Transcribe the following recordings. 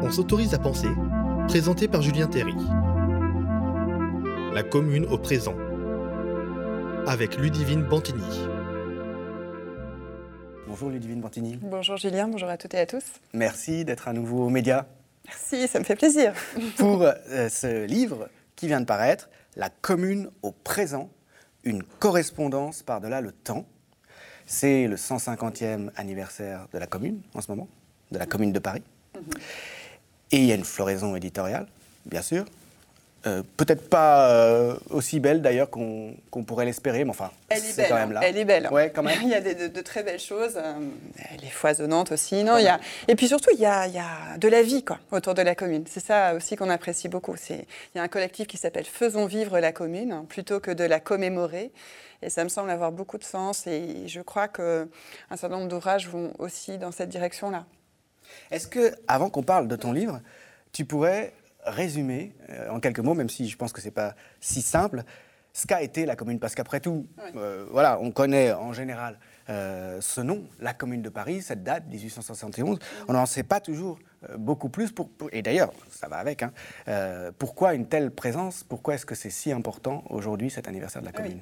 On s'autorise à penser, présenté par Julien Terry. La commune au présent, avec Ludivine Bantini. Bonjour Ludivine Bantini. Bonjour Julien, bonjour à toutes et à tous. Merci d'être à nouveau aux médias. Merci, ça me fait plaisir. Pour euh, ce livre qui vient de paraître, La commune au présent, une correspondance par-delà le temps. C'est le 150e anniversaire de la commune en ce moment, de la commune de Paris. Mhm. Et il y a une floraison éditoriale, bien sûr. Euh, peut-être pas euh, aussi belle d'ailleurs qu'on pourrait l'espérer, mais enfin, c'est quand même là. Elle est belle. Ouais, quand même. il y a de, très belles choses. Euh, elle est foisonnante aussi. Non, il y a... Et puis surtout, il y, a, il y a, de la vie quoi, autour de la commune. C'est ça aussi qu'on apprécie beaucoup. Il y a un collectif qui s'appelle Faisons vivre la commune, plutôt que de la commémorer. Et ça me semble avoir beaucoup de sens. Et je crois qu'un certain nombre d'ouvrages vont aussi dans cette direction-là. Est-ce que, avant qu'on parle de ton livre, tu pourrais résumer euh, en quelques mots, même si je pense que ce n'est pas si simple, ce qu'a été la commune? Parce qu'après tout, euh, voilà, on connaît en général euh, ce nom, la commune de Paris, cette date, 1871. On n'en sait pas toujours euh, beaucoup plus. Pour, et d'ailleurs, ça va avec. Hein, euh, pourquoi une telle présence Pourquoi est-ce que c'est si important aujourd'hui, cet anniversaire de la commune?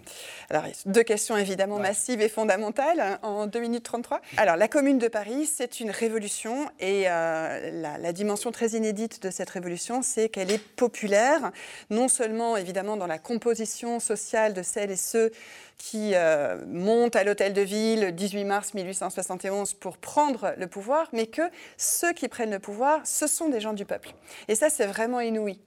Alors, deux questions évidemment massives et fondamentales hein, en 2 minutes 33. Alors, la commune de Paris, c'est une révolution et la, la, dimension très inédite de cette révolution, c'est qu'elle est populaire, non seulement évidemment dans la composition sociale de celles et ceux qui euh, monte à l'hôtel de ville le 18 mars 1871 pour prendre le pouvoir, mais que ceux qui prennent le pouvoir, ce sont des gens du peuple. Et ça, c'est vraiment inouï.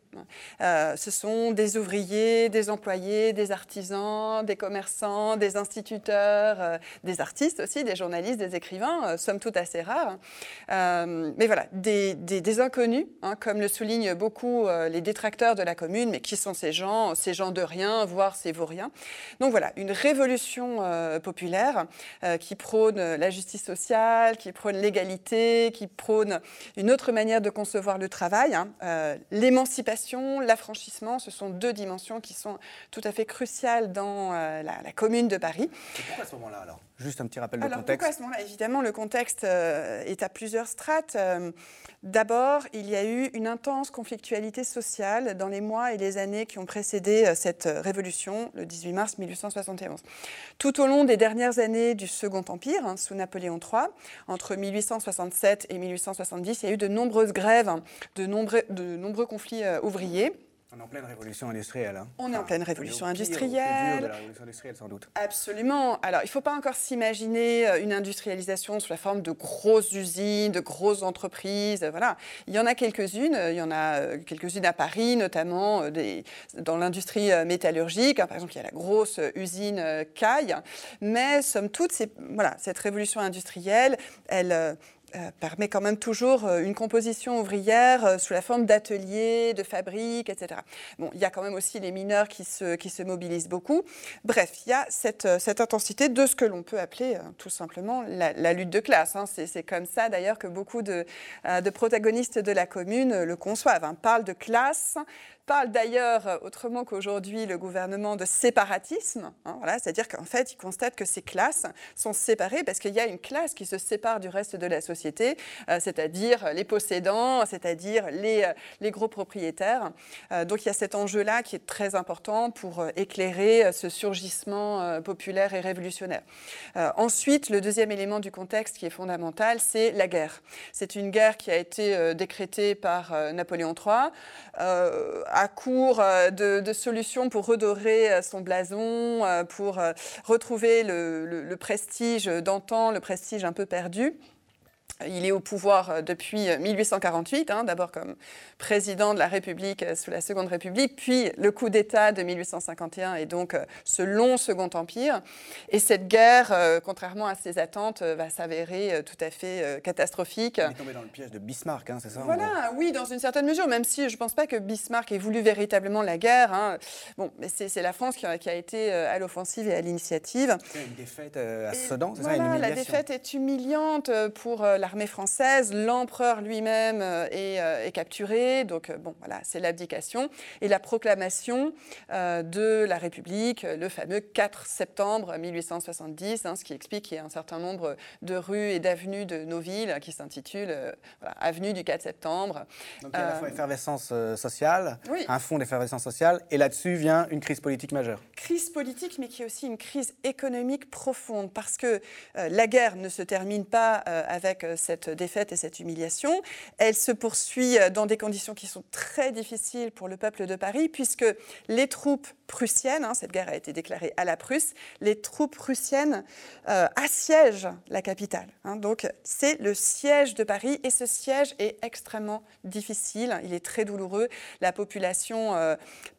Euh, ce sont des ouvriers, des employés, des artisans, des commerçants, des instituteurs, euh, des artistes aussi, des journalistes, des écrivains, euh, somme toute assez rares. mais voilà, des, inconnus, hein, comme le soulignent beaucoup les détracteurs de la commune, mais qui sont ces gens, ces gens de rien, voire ces vauriens. Donc voilà, une révolution populaire qui prône la justice sociale, qui prône l'égalité, qui prône une autre manière de concevoir le travail, hein, l'émancipation l'affranchissement, ce sont deux dimensions qui sont tout à fait cruciales dans euh, la, commune de Paris. Et pourquoi à ce moment-là alors? Juste un petit rappel de contexte. Pourquoi à ce moment-là? Évidemment, le contexte euh, est à plusieurs strates. Euh, d'abord, il y a eu une intense conflictualité sociale dans les mois et les années qui ont précédé cette révolution, le 18 mars 1871. Tout au long des dernières années du Second Empire, hein, sous Napoléon III, entre 1867 et 1870, il y a eu de nombreuses grèves, de nombreux, de nombreux conflits ouvriers. On est en pleine révolution industrielle. Hein. On est en pleine révolution industrielle. de la révolution industrielle, sans doute. Absolument. Alors, il ne faut pas encore s'imaginer euh, une industrialisation sous la forme de grosses usines, de grosses entreprises. Voilà. Il y en a quelques-unes. Il y en a euh, quelques-unes à Paris, notamment euh, des, dans l'industrie métallurgique. Par exemple, il y a la grosse usine Caille. Mais, somme toute, voilà, cette révolution industrielle, elle euh, permet quand même toujours euh, une composition ouvrière euh, sous la forme d'ateliers, de fabriques, etc. Bon, il y a quand même aussi les mineurs qui se, qui se mobilisent beaucoup. Bref, il y a cette, cette intensité de ce que l'on peut appeler tout simplement la, lutte de classe. Hein. C'est comme ça d'ailleurs que beaucoup de, de, protagonistes de la commune le conçoivent. Hein. Parlent de classe, parle d'ailleurs, euh, autrement qu'aujourd'hui, le gouvernement de séparatisme. Hein, C'est-à-dire qu'en fait, il constate que ces classes sont séparées parce qu'il y a une classe qui se sépare du reste de la société, euh, c'est-à-dire les possédants, c'est-à-dire les, euh, les, gros propriétaires. donc il y a cet enjeu-là qui est très important pour éclairer ce surgissement populaire et révolutionnaire. ensuite, le deuxième élément du contexte qui est fondamental, c'est la guerre. C'est une guerre qui a été décrétée par Napoléon III à court euh, de, solutions pour redorer euh, son blason, euh, pour retrouver le prestige d'antan, le prestige un peu perdu. Il est au pouvoir euh, depuis 1848, euh, hein, d'abord comme président de la République euh, sous la Seconde République, puis le coup d'État de 1851 et donc ce long Second Empire. Et cette guerre, contrairement à ses attentes, va s'avérer tout à fait catastrophique. Il est tombé dans le piège de Bismarck, hein, c'est ça Voilà, oui, dans une certaine mesure, même si je ne pense pas que Bismarck ait voulu véritablement la guerre. Hein. Bon, mais c'est la France qui a, qui a, été à l'offensive et à l'initiative. C'est une défaite à Sedan, c'est ça une La défaite est humiliante pour la l'armée française, l'empereur lui-même est, capturé, donc bon, voilà, c'est l'abdication, et la proclamation de la République, le fameux 4 septembre 1870, hein, ce qui explique qu'il y a un certain nombre de rues et d'avenues de nos villes qui s'intitulent Avenue du 4 septembre. Donc il y a à la fois effervescence sociale, un fond d'effervescence sociale, et là-dessus vient une crise politique majeure. Crise politique, mais qui est aussi une crise économique profonde, parce que euh, la guerre ne se termine pas euh, avec euh, cette défaite et cette humiliation. Elle se poursuit dans des conditions qui sont très difficiles pour le peuple de Paris, puisque les troupes prussiennes, hein, cette guerre a été déclarée à la Prusse, les troupes prussiennes assiègent la capitale. Hein. donc c'est le siège de Paris, et ce siège est extrêmement difficile, il est très douloureux. La population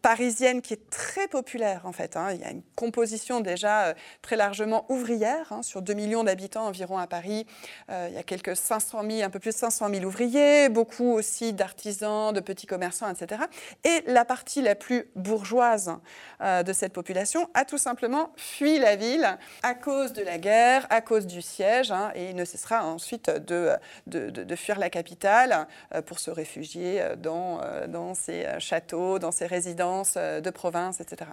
parisienne, qui est très populaire en fait, hein, il y a une composition déjà très largement ouvrière, sur 2 millions d'habitants environ à Paris, euh, il y a quelques 500 000, un peu plus de 500 000 ouvriers, beaucoup aussi d'artisans, de petits commerçants, etc. Et la partie la plus bourgeoise euh, de cette population a tout simplement fui la ville à cause de la guerre, à cause du siège, hein, et ne cessera ensuite de, de, fuir la capitale euh, pour se réfugier dans, dans ses châteaux, dans ses résidences de province, etc.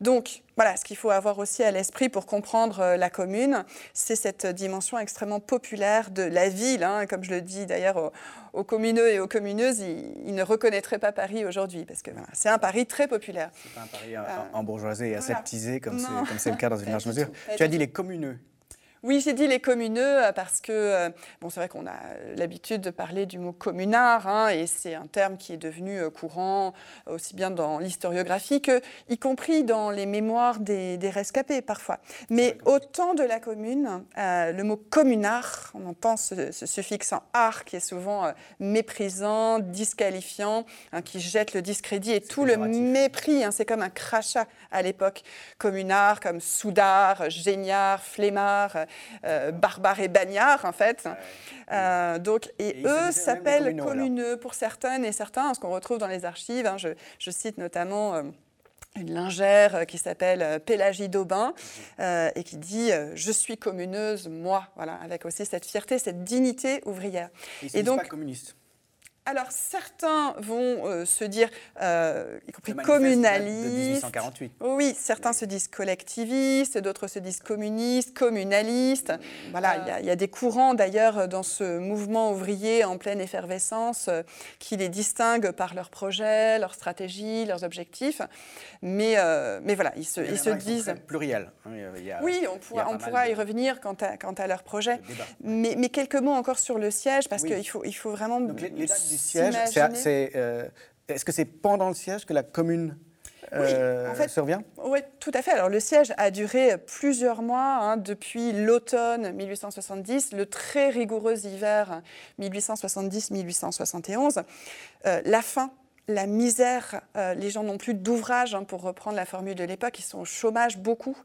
Donc voilà, ce qu'il faut avoir aussi à l'esprit pour comprendre la commune, c'est cette dimension extrêmement populaire de la ville. Hein. Comme je le dis d'ailleurs aux, communeux et aux communeuses, ils, ne reconnaîtraient pas Paris aujourd'hui, parce que c'est un Paris très populaire. C'est pas un Paris en, bourgeoisie et aseptisé, comme c'est le cas dans une large mesure. Tu as dit les communeux. Oui, j'ai dit les communeux euh, parce que, euh, bon, c'est vrai qu'on a l'habitude de parler du mot communard, hein, et c'est un terme qui est devenu euh, courant aussi bien dans l'historiographie que, y compris dans les mémoires des, rescapés parfois. Mais au temps de la commune, le mot communard, on entend ce, suffixe en art qui est souvent méprisant, disqualifiant, hein, qui jette le discrédit et tout le mépris. Hein, c'est comme un crachat à l'époque. Communard, comme soudard, géniard, flemmard. Euh, barbares et bagnards, en fait. Euh, donc, et, eux s'appellent communeux pour certaines et certains, ce qu'on retrouve dans les archives. Hein, je, cite notamment euh, une lingère qui s'appelle Pélagie d'Aubin mhm. et qui dit Je suis communeuse, moi, voilà, avec aussi cette fierté, cette dignité ouvrière. et donc, pas communiste alors certains vont euh, se dire, euh, y compris communalistes. Oui, certains se disent collectivistes, d'autres se disent communistes, communalistes. Voilà, il y, a des courants d'ailleurs dans ce mouvement ouvrier en pleine effervescence euh, qui les distinguent par leurs projets, leurs stratégies, leurs objectifs. Mais, mais voilà, ils se, ils se disent. Pluriel. Hein, oui, on pourra, on pourra y revenir quant à, quant à leurs projets. Mais, mais, quelques mots encore sur le siège parce qu'il faut, il faut vraiment siège, euh, est-ce que c'est pendant le siège que la commune euh, survient Oui, tout à fait. Alors le siège a duré plusieurs mois, hein, depuis l'automne 1870, le très rigoureux hiver 1870-1871. Euh, la fin la misère, euh, les gens n'ont plus d'ouvrage, hein, pour reprendre la formule de l'époque, ils sont au chômage beaucoup.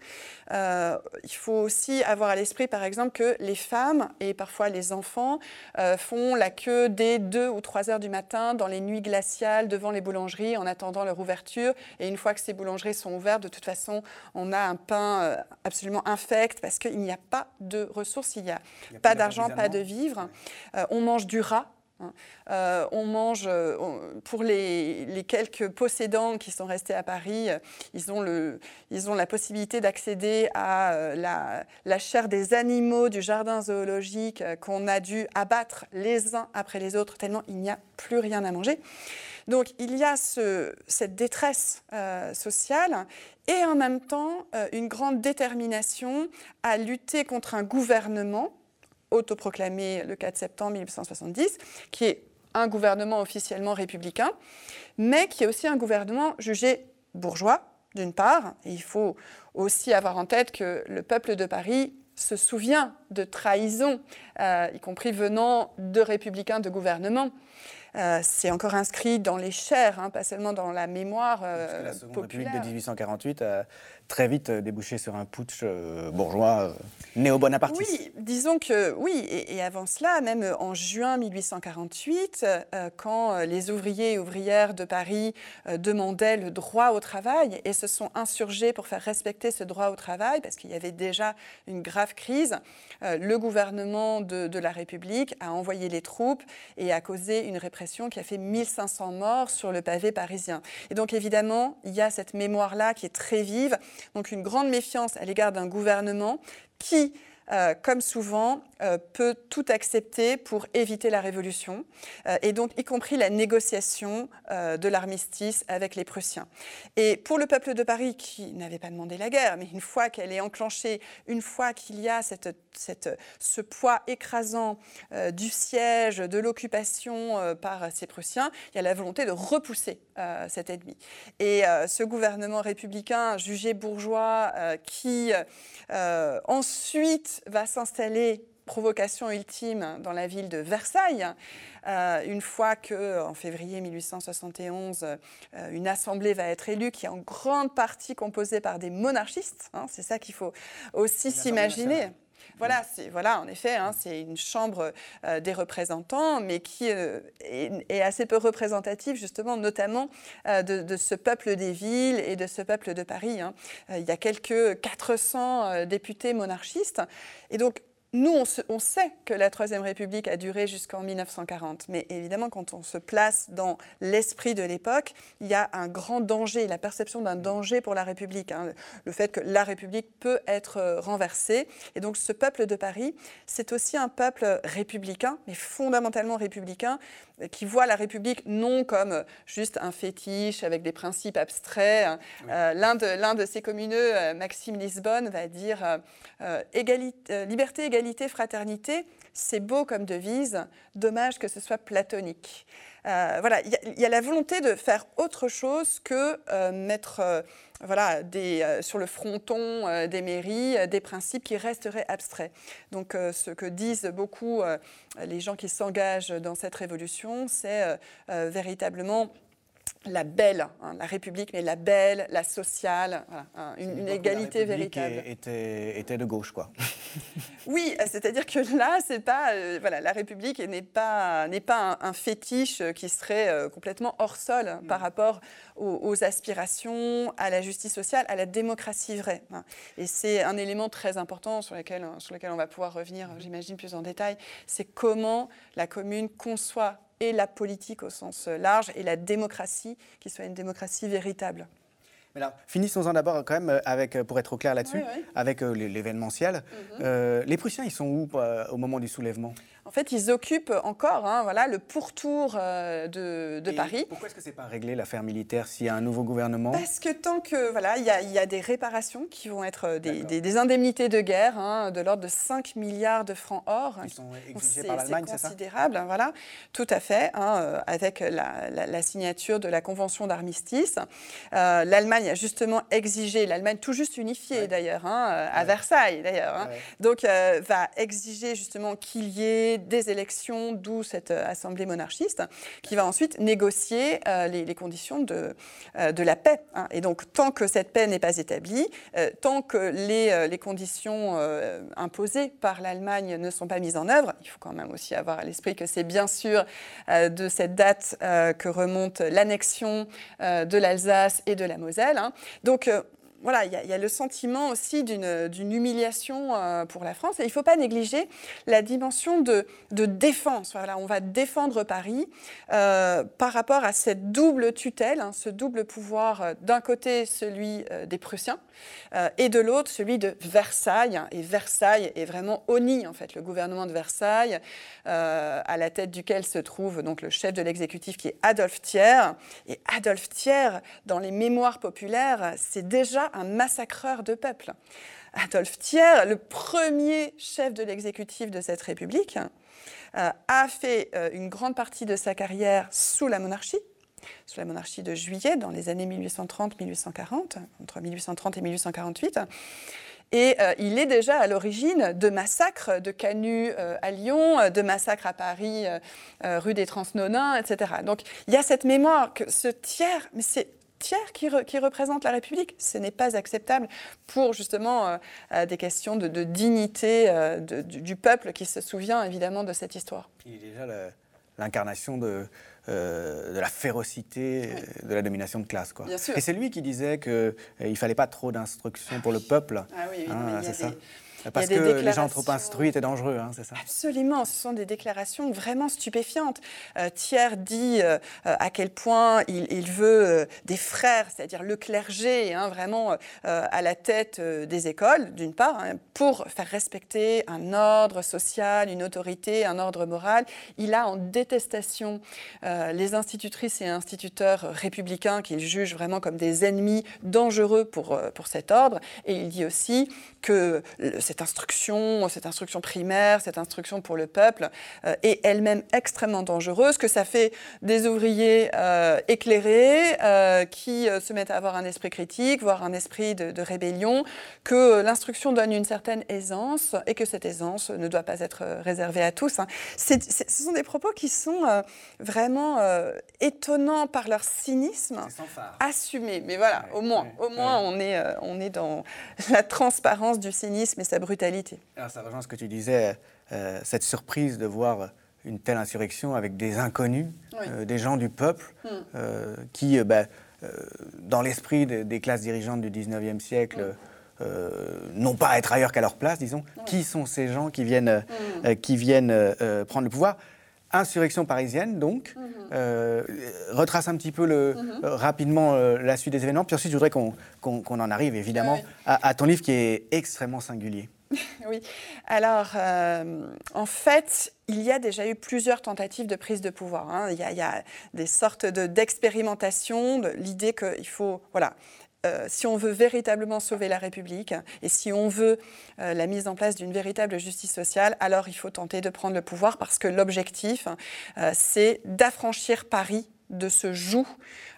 Euh, il faut aussi avoir à l'esprit, par exemple, que les femmes et parfois les enfants euh, font la queue dès 2 ou 3 heures du matin dans les nuits glaciales devant les boulangeries en attendant leur ouverture. Et une fois que ces boulangeries sont ouvertes, de toute façon, on a un pain absolument infect parce qu'il n'y a pas de ressources, il n'y a, pas d'argent, pas de vivres. on mange du rat. Euh, on mange, euh, pour les, quelques possédants qui sont restés à Paris, euh, ils ont, ils ont la possibilité d'accéder à la, chair des animaux du jardin zoologique qu'on a dû abattre les uns après les autres, tellement il n'y a plus rien à manger. Donc il y a cette détresse sociale et en même temps une grande détermination à lutter contre un gouvernement autoproclamé le 4 septembre 1870, qui est un gouvernement officiellement républicain, mais qui est aussi un gouvernement jugé bourgeois, d'une part. Et il faut aussi avoir en tête que le peuple de Paris se souvient de trahisons, euh, y compris venant de républicains de gouvernement. c'est encore inscrit dans les chairs, hein, pas seulement dans la mémoire la Seconde populaire. République de 1848 a très vite débouché sur un putsch bourgeois néo-bonapartiste. Oui, disons que oui, et, avant cela, même en juin 1848, quand les ouvriers et ouvrières de Paris demandaient le droit au travail et se sont insurgés pour faire respecter ce droit au travail, parce qu'il y avait déjà une grave crise, le gouvernement de la République a envoyé les troupes et a causé une répression qui a fait 1500 morts sur le pavé parisien. Et donc évidemment, il y a cette mémoire-là qui est très vive, donc une grande méfiance à l'égard d'un gouvernement qui euh, comme souvent, euh, peut tout accepter pour éviter la révolution, euh, et donc y compris la négociation de l'armistice avec les Prussiens. Et pour le peuple de Paris, qui n'avait pas demandé la guerre, mais une fois qu'elle est enclenchée, une fois qu'il y a cette, cette, ce poids écrasant du siège, de l'occupation par ces Prussiens, il y a la volonté de repousser cet ennemi. Et ce gouvernement républicain jugé bourgeois qui ensuite va s'installer provocation ultime dans la ville de Versailles, euh, une fois que, en février 1871, euh, une assemblée va être élue qui est en grande partie composée par des monarchistes. Hein, c'est ça qu'il faut aussi s'imaginer. Voilà, c'est, voilà, en effet, hein, c'est une chambre euh, des représentants, mais qui est, est, assez peu représentative, justement, notamment de, de, ce peuple des villes et de ce peuple de Paris. Hein. il y a quelques 400 députés monarchistes. Et donc, nous, on, sait que la Troisième République a duré jusqu'en 1940, mais évidemment, quand on se place dans l'esprit de l'époque, il y a un grand danger, la perception d'un danger pour la République, hein, le fait que la République peut être euh, renversée. Et donc, ce peuple de Paris, c'est aussi un peuple républicain, mais fondamentalement républicain, qui voit la République non comme juste un fétiche avec des principes abstraits. Hein. Euh, l'un de, de, ses communeux, euh, Maxime Lisbonne, va dire égalité, liberté, égalité, fraternité, c'est beau comme devise, dommage que ce soit platonique. Euh, voilà, il y, a la volonté de faire autre chose que euh, mettre euh, voilà, sur le fronton des mairies des principes qui resteraient abstraits. Donc ce que disent beaucoup les gens qui s'engagent dans cette révolution, c'est véritablement la belle, hein, la République, mais la belle, la sociale, voilà, une, égalité la véritable. Était, était de gauche, quoi. oui, c'est-à-dire que là, c'est pas, euh, voilà, la République n'est pas, n'est pas un, fétiche qui serait euh, complètement hors sol mm. par rapport aux, aspirations, à la justice sociale, à la démocratie vraie. Hein. Et c'est un élément très important sur lequel, sur lequel on va pouvoir revenir, j'imagine, plus en détail. C'est comment la commune conçoit et la politique au sens large et la démocratie, qui soit une démocratie véritable. finissons-en d'abord quand même euh, avec, euh, pour être au clair là-dessus, avec euh, l'événementiel. Mhm. les Prussiens, ils sont où au moment du soulèvement? En fait, ils occupent encore hein, voilà, le pourtour euh, de, Paris. Pourquoi est-ce que ce n'est pas réglé l'affaire militaire s'il y a un nouveau gouvernement? Parce que tant que voilà, il y, a des réparations qui vont être euh, des, indemnités de guerre hein, de l'ordre de 5 milliards de francs or. Qui sont exigés par l'Allemagne, c'est considérable, hein, voilà, tout à fait, euh, avec la, signature de la convention d'armistice. L'Allemagne a justement exigé, l'Allemagne tout juste unifiée d'ailleurs, à Versailles d'ailleurs, donc va exiger justement qu'il y ait des élections, d'où cette euh, assemblée monarchiste, qui va ensuite négocier euh, les, conditions de, euh, de la paix. Hein. Et donc, tant que cette paix n'est pas établie, tant que les, les conditions imposées par l'Allemagne ne sont pas mises en œuvre, il faut quand même aussi avoir à l'esprit que c'est bien sûr de cette date que remonte l'annexion de l'Alsace et de la Moselle. Hein. Donc, voilà, il y, a le sentiment aussi d'une humiliation euh, pour la France. Et il ne faut pas négliger la dimension de, défense. On va défendre Paris euh, par rapport à cette double tutelle, hein, ce double pouvoir, euh, d'un côté celui des Prussiens et de l'autre celui de Versailles. Et Versailles est vraiment honni, en fait, le gouvernement de Versailles, à la tête duquel se trouve donc le chef de l'exécutif qui est Adolphe Thiers. Et Adolphe Thiers, dans les mémoires populaires, c'est déjà un massacreur de peuple. Adolphe Thiers, le premier chef de l'exécutif de cette République, euh, a fait euh, une grande partie de sa carrière sous la monarchie, sous la monarchie de Juillet, dans les années 1830-1840, entre 1830 et 1848. Et il est déjà à l'origine de massacres de Canu à Lyon, de massacres à Paris, rue des Transnonins, etc. Donc il y a cette mémoire que ce tiers, mais c'est tiers qui, représente la République. Ce n'est pas acceptable pour justement euh, euh, des questions de, dignité euh, du, peuple qui se souvient évidemment de cette histoire. Il est déjà l'incarnation de, de la férocité, de la domination de classe. Quoi. Et c'est lui qui disait qu'il ne fallait pas trop d'instruction pour le peuple. Ah oui, hein, c'est ça. Parce que les gens trop instruits étaient dangereux, hein, c'est ça Absolument, ce sont des déclarations vraiment stupéfiantes. Euh, Thiers dit euh, euh, à quel point il, veut des frères, c'est-à-dire le clergé, hein, vraiment à la tête des écoles, d'une part, hein, pour faire respecter un ordre social, une autorité, un ordre moral. Il a en détestation les institutrices et instituteurs républicains qu'il juge vraiment comme des ennemis dangereux pour, pour cet ordre. Et il dit aussi que cette instruction, cette instruction primaire, cette instruction pour le peuple euh, est elle-même extrêmement dangereuse, que ça fait des ouvriers euh, éclairés euh, qui se mettent à avoir un esprit critique, voire un esprit de, rébellion, que l'instruction donne une certaine aisance et que cette aisance ne doit pas être réservée à tous. Hein. ce sont des propos qui sont vraiment étonnants par leur cynisme, assumés. Mais voilà, au moins, au moins on, est, on est dans la transparence du cynisme et sa brutalité. Alors ça rejoint ce que tu disais, euh, cette surprise de voir une telle insurrection avec des inconnus, euh, des gens du peuple, hmm. euh, qui, bah, dans l'esprit des classes dirigeantes du 19e siècle, n'ont pas à être ailleurs qu'à leur place, disons. Qui sont ces gens qui viennent, hmm. qui viennent prendre le pouvoir? Insurrection parisienne, donc. retrace un petit peu le, rapidement la suite des événements. Puis ensuite, je voudrais qu'on en arrive évidemment à, ton livre qui est extrêmement singulier. oui. Alors, euh, en fait, il y a déjà eu plusieurs tentatives de prise de pouvoir. Hein. Il, y a, des sortes d'expérimentation, de, l'idée qu'il faut, voilà, euh, si on veut véritablement sauver la République et si on veut euh, la mise en place d'une véritable justice sociale, alors il faut tenter de prendre le pouvoir parce que l'objectif, c'est d'affranchir Paris de ce joug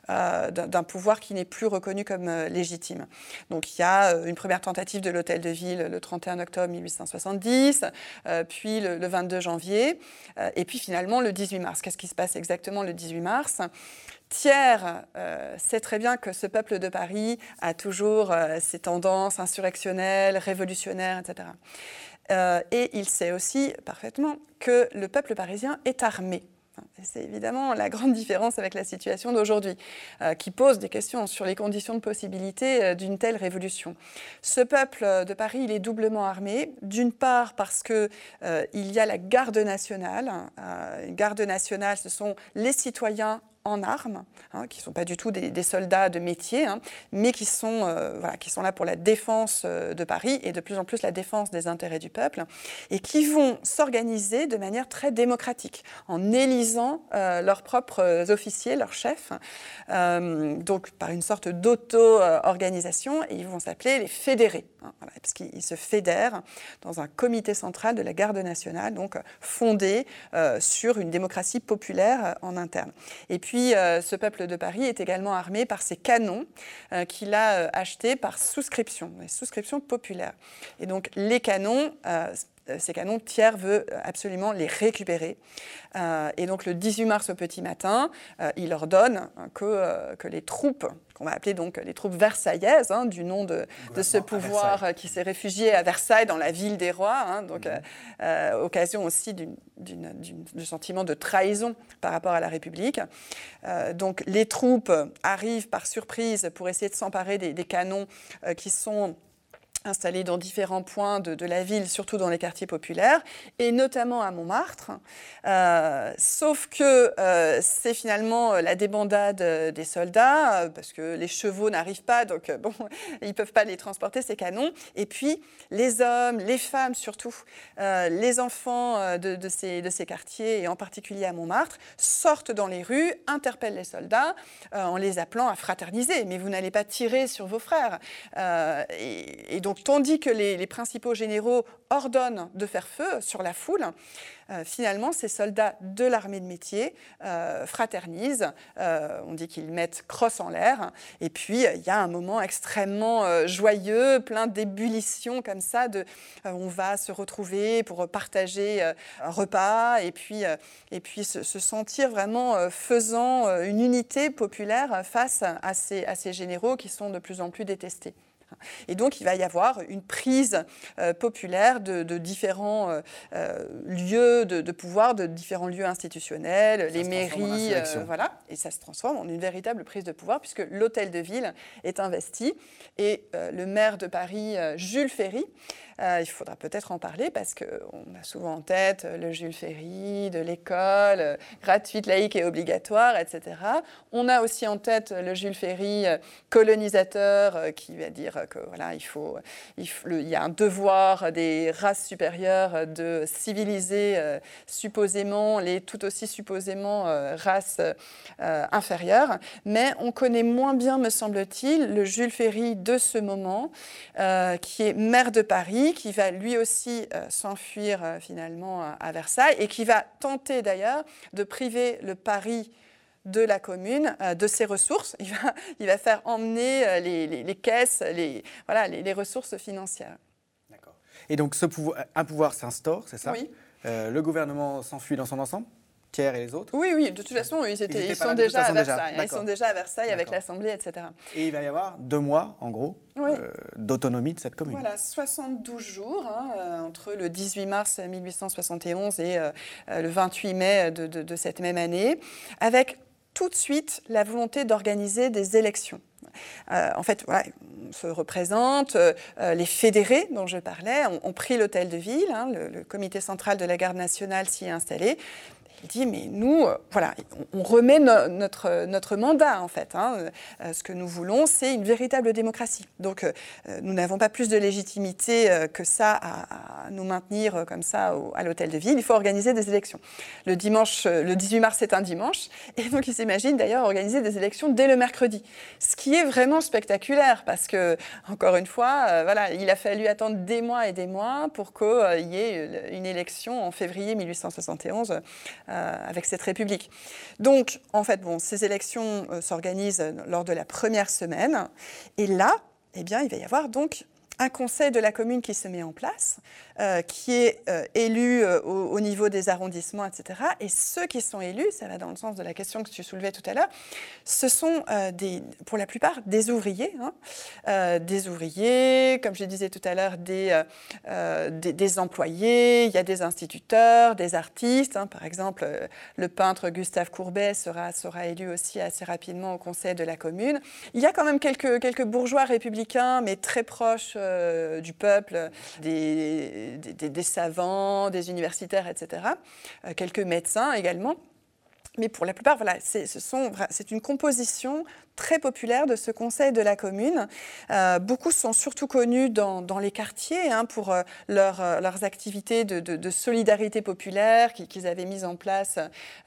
euh, d'un pouvoir qui n'est plus reconnu comme euh, légitime. Donc il y a euh, une première tentative de l'hôtel de ville le 31 octobre 1870, puis le, 22 janvier, et puis finalement le 18 mars. Qu'est-ce qui se passe exactement le 18 mars? Thiers sait très bien que ce peuple de Paris a toujours ses tendances insurrectionnelles, révolutionnaires, etc. et il sait aussi parfaitement que le peuple parisien est armé. C'est évidemment la grande différence avec la situation d'aujourd'hui, euh, qui pose des questions sur les conditions de possibilité euh, d'une telle révolution. Ce peuple de Paris, il est doublement armé, d'une part parce qu'il euh, y a la garde nationale. une garde nationale, ce sont les citoyens en armes, hein, qui ne sont pas du tout des, soldats de métier, hein, mais qui sont, euh, voilà, qui sont là pour la défense euh, de Paris et de plus en plus la défense des intérêts du peuple, et qui vont s'organiser de manière très démocratique, en élisant euh, leurs propres officiers, leurs chefs, donc par une sorte d'auto-organisation, et ils vont s'appeler les fédérés, hein, parce qu'ils se fédèrent dans un comité central de la garde nationale, donc fondé sur une démocratie populaire en interne. Et puis, puis, euh, ce peuple de Paris est également armé par ses canons euh, qu'il a euh, achetés par souscription, les souscriptions populaires. Et donc, les canons, ces canons, Thiers veut absolument les récupérer. et donc le 18 mars au petit matin, il ordonne que, que les troupes qu'on va appeler donc les troupes versaillaises, hein, du nom de, ce pouvoir euh, qui s'est réfugié à Versailles, dans la ville des rois, hein, donc mhm. euh, euh, occasion aussi du sentiment de trahison par rapport à la République. donc les troupes arrivent par surprise pour essayer de s'emparer des, des, canons qui sont installés dans différents points de, la ville, surtout dans les quartiers populaires, et notamment à Montmartre. Euh, sauf que euh, c'est finalement euh, la débandade des soldats, parce que les chevaux n'arrivent pas, donc bon, ils ne peuvent pas les transporter, ces canons. Et puis les hommes, les femmes surtout, les enfants de, de, ces, de ces quartiers, et en particulier à Montmartre, sortent dans les rues, interpellent les soldats en les appelant à fraterniser. Mais vous n'allez pas tirer sur vos frères. et donc tandis que les, principaux généraux ordonnent de faire feu sur la foule, euh, finalement, ces soldats de l'armée de métier euh, fraternisent. Euh, on dit qu'ils mettent crosse en l'air. Et puis, il y a un moment extrêmement joyeux, plein d'ébullition comme ça. On va se retrouver pour partager un repas et puis, se, sentir vraiment faisant une unité populaire face à ces généraux qui sont de plus en plus détestés. Et donc, il va y avoir une prise euh, populaire de, différents euh, euh, lieux de, pouvoir, de différents lieux institutionnels, les mairies, voilà, et ça se transforme en une véritable prise de pouvoir puisque l'hôtel de ville est investi. Et le maire de Paris, Jules Ferry, euh, il faudra peut-être en parler parce qu'on a souvent en tête le Jules Ferry de l'école, euh, gratuite, laïque et obligatoire, etc. On a aussi en tête le Jules Ferry euh, colonisateur qui va dire que voilà, il faut, il, y a un devoir des races supérieures de civiliser supposément les tout aussi supposément races inférieures. Mais on connaît moins bien, me semble-t-il, le Jules Ferry de ce moment, qui est maire de Paris qui va lui aussi euh, s'enfuir euh, finalement à Versailles et qui va tenter d'ailleurs de priver le Paris de la commune euh, de ses ressources. Il va, il va faire emmener les, caisses, les, voilà, les, ressources financières. D'accord. Et donc ce pouvoir, un pouvoir s'instaure, c'est ça? Oui. le gouvernement s'enfuit dans son ensemble? Et les autres Oui, oui, de toute façon, ils, ils, sont déjà à Versailles. Ils sont déjà à Versailles avec l'Assemblée, etc. Et il va y avoir deux mois, en gros, euh, d'autonomie de cette commune. Voilà, 72 jours, hein, euh, entre le 18 mars 1871 et euh, le 28 mai de, de, cette même année, avec tout de suite la volonté d'organiser des élections. en fait, voilà, on se représente, les fédérés dont je parlais ont, pris l'hôtel de ville, hein, le, le, comité central de la garde nationale s'y est installé, dit, mais nous, euh, voilà, on remet notre, notre mandat, en fait. Hein. Euh, ce que nous voulons, c'est une véritable démocratie. Donc, euh, nous n'avons pas plus de légitimité que ça à, nous maintenir comme ça à l'hôtel de ville. Il faut organiser des élections. Le dimanche, le 18 mars, c'est un dimanche. Et donc, il s'imagine d'ailleurs organiser des élections dès le mercredi. Ce qui est vraiment spectaculaire parce que, encore une fois, voilà, il a fallu attendre des mois et des mois pour qu'il y ait une élection en février 1871 euh, avec cette République. Donc, en fait, bon, ces élections euh, s'organisent lors de la première semaine. Et là, eh bien, il va y avoir donc un conseil de la commune qui se met en place, euh, qui est euh, élu euh, au, niveau des arrondissements, etc. Et ceux qui sont élus, ça va dans le sens de la question que tu soulevais tout à l'heure, ce sont pour la plupart des ouvriers, hein. des ouvriers, comme je disais tout à l'heure, des, des, employés, il y a des instituteurs, des artistes. Hein. Par exemple, le peintre Gustave Courbet sera, sera élu aussi assez rapidement au conseil de la commune. Il y a quand même quelques, quelques bourgeois républicains, mais très proches du peuple, des des, savants, des universitaires, etc. Euh, quelques médecins également. Mais pour la plupart, voilà, c'est une composition très populaire de ce conseil de la commune. Euh, beaucoup sont surtout connus dans, les quartiers hein, pour euh, euh, leurs activités de, solidarité populaire qu'ils avaient mises en place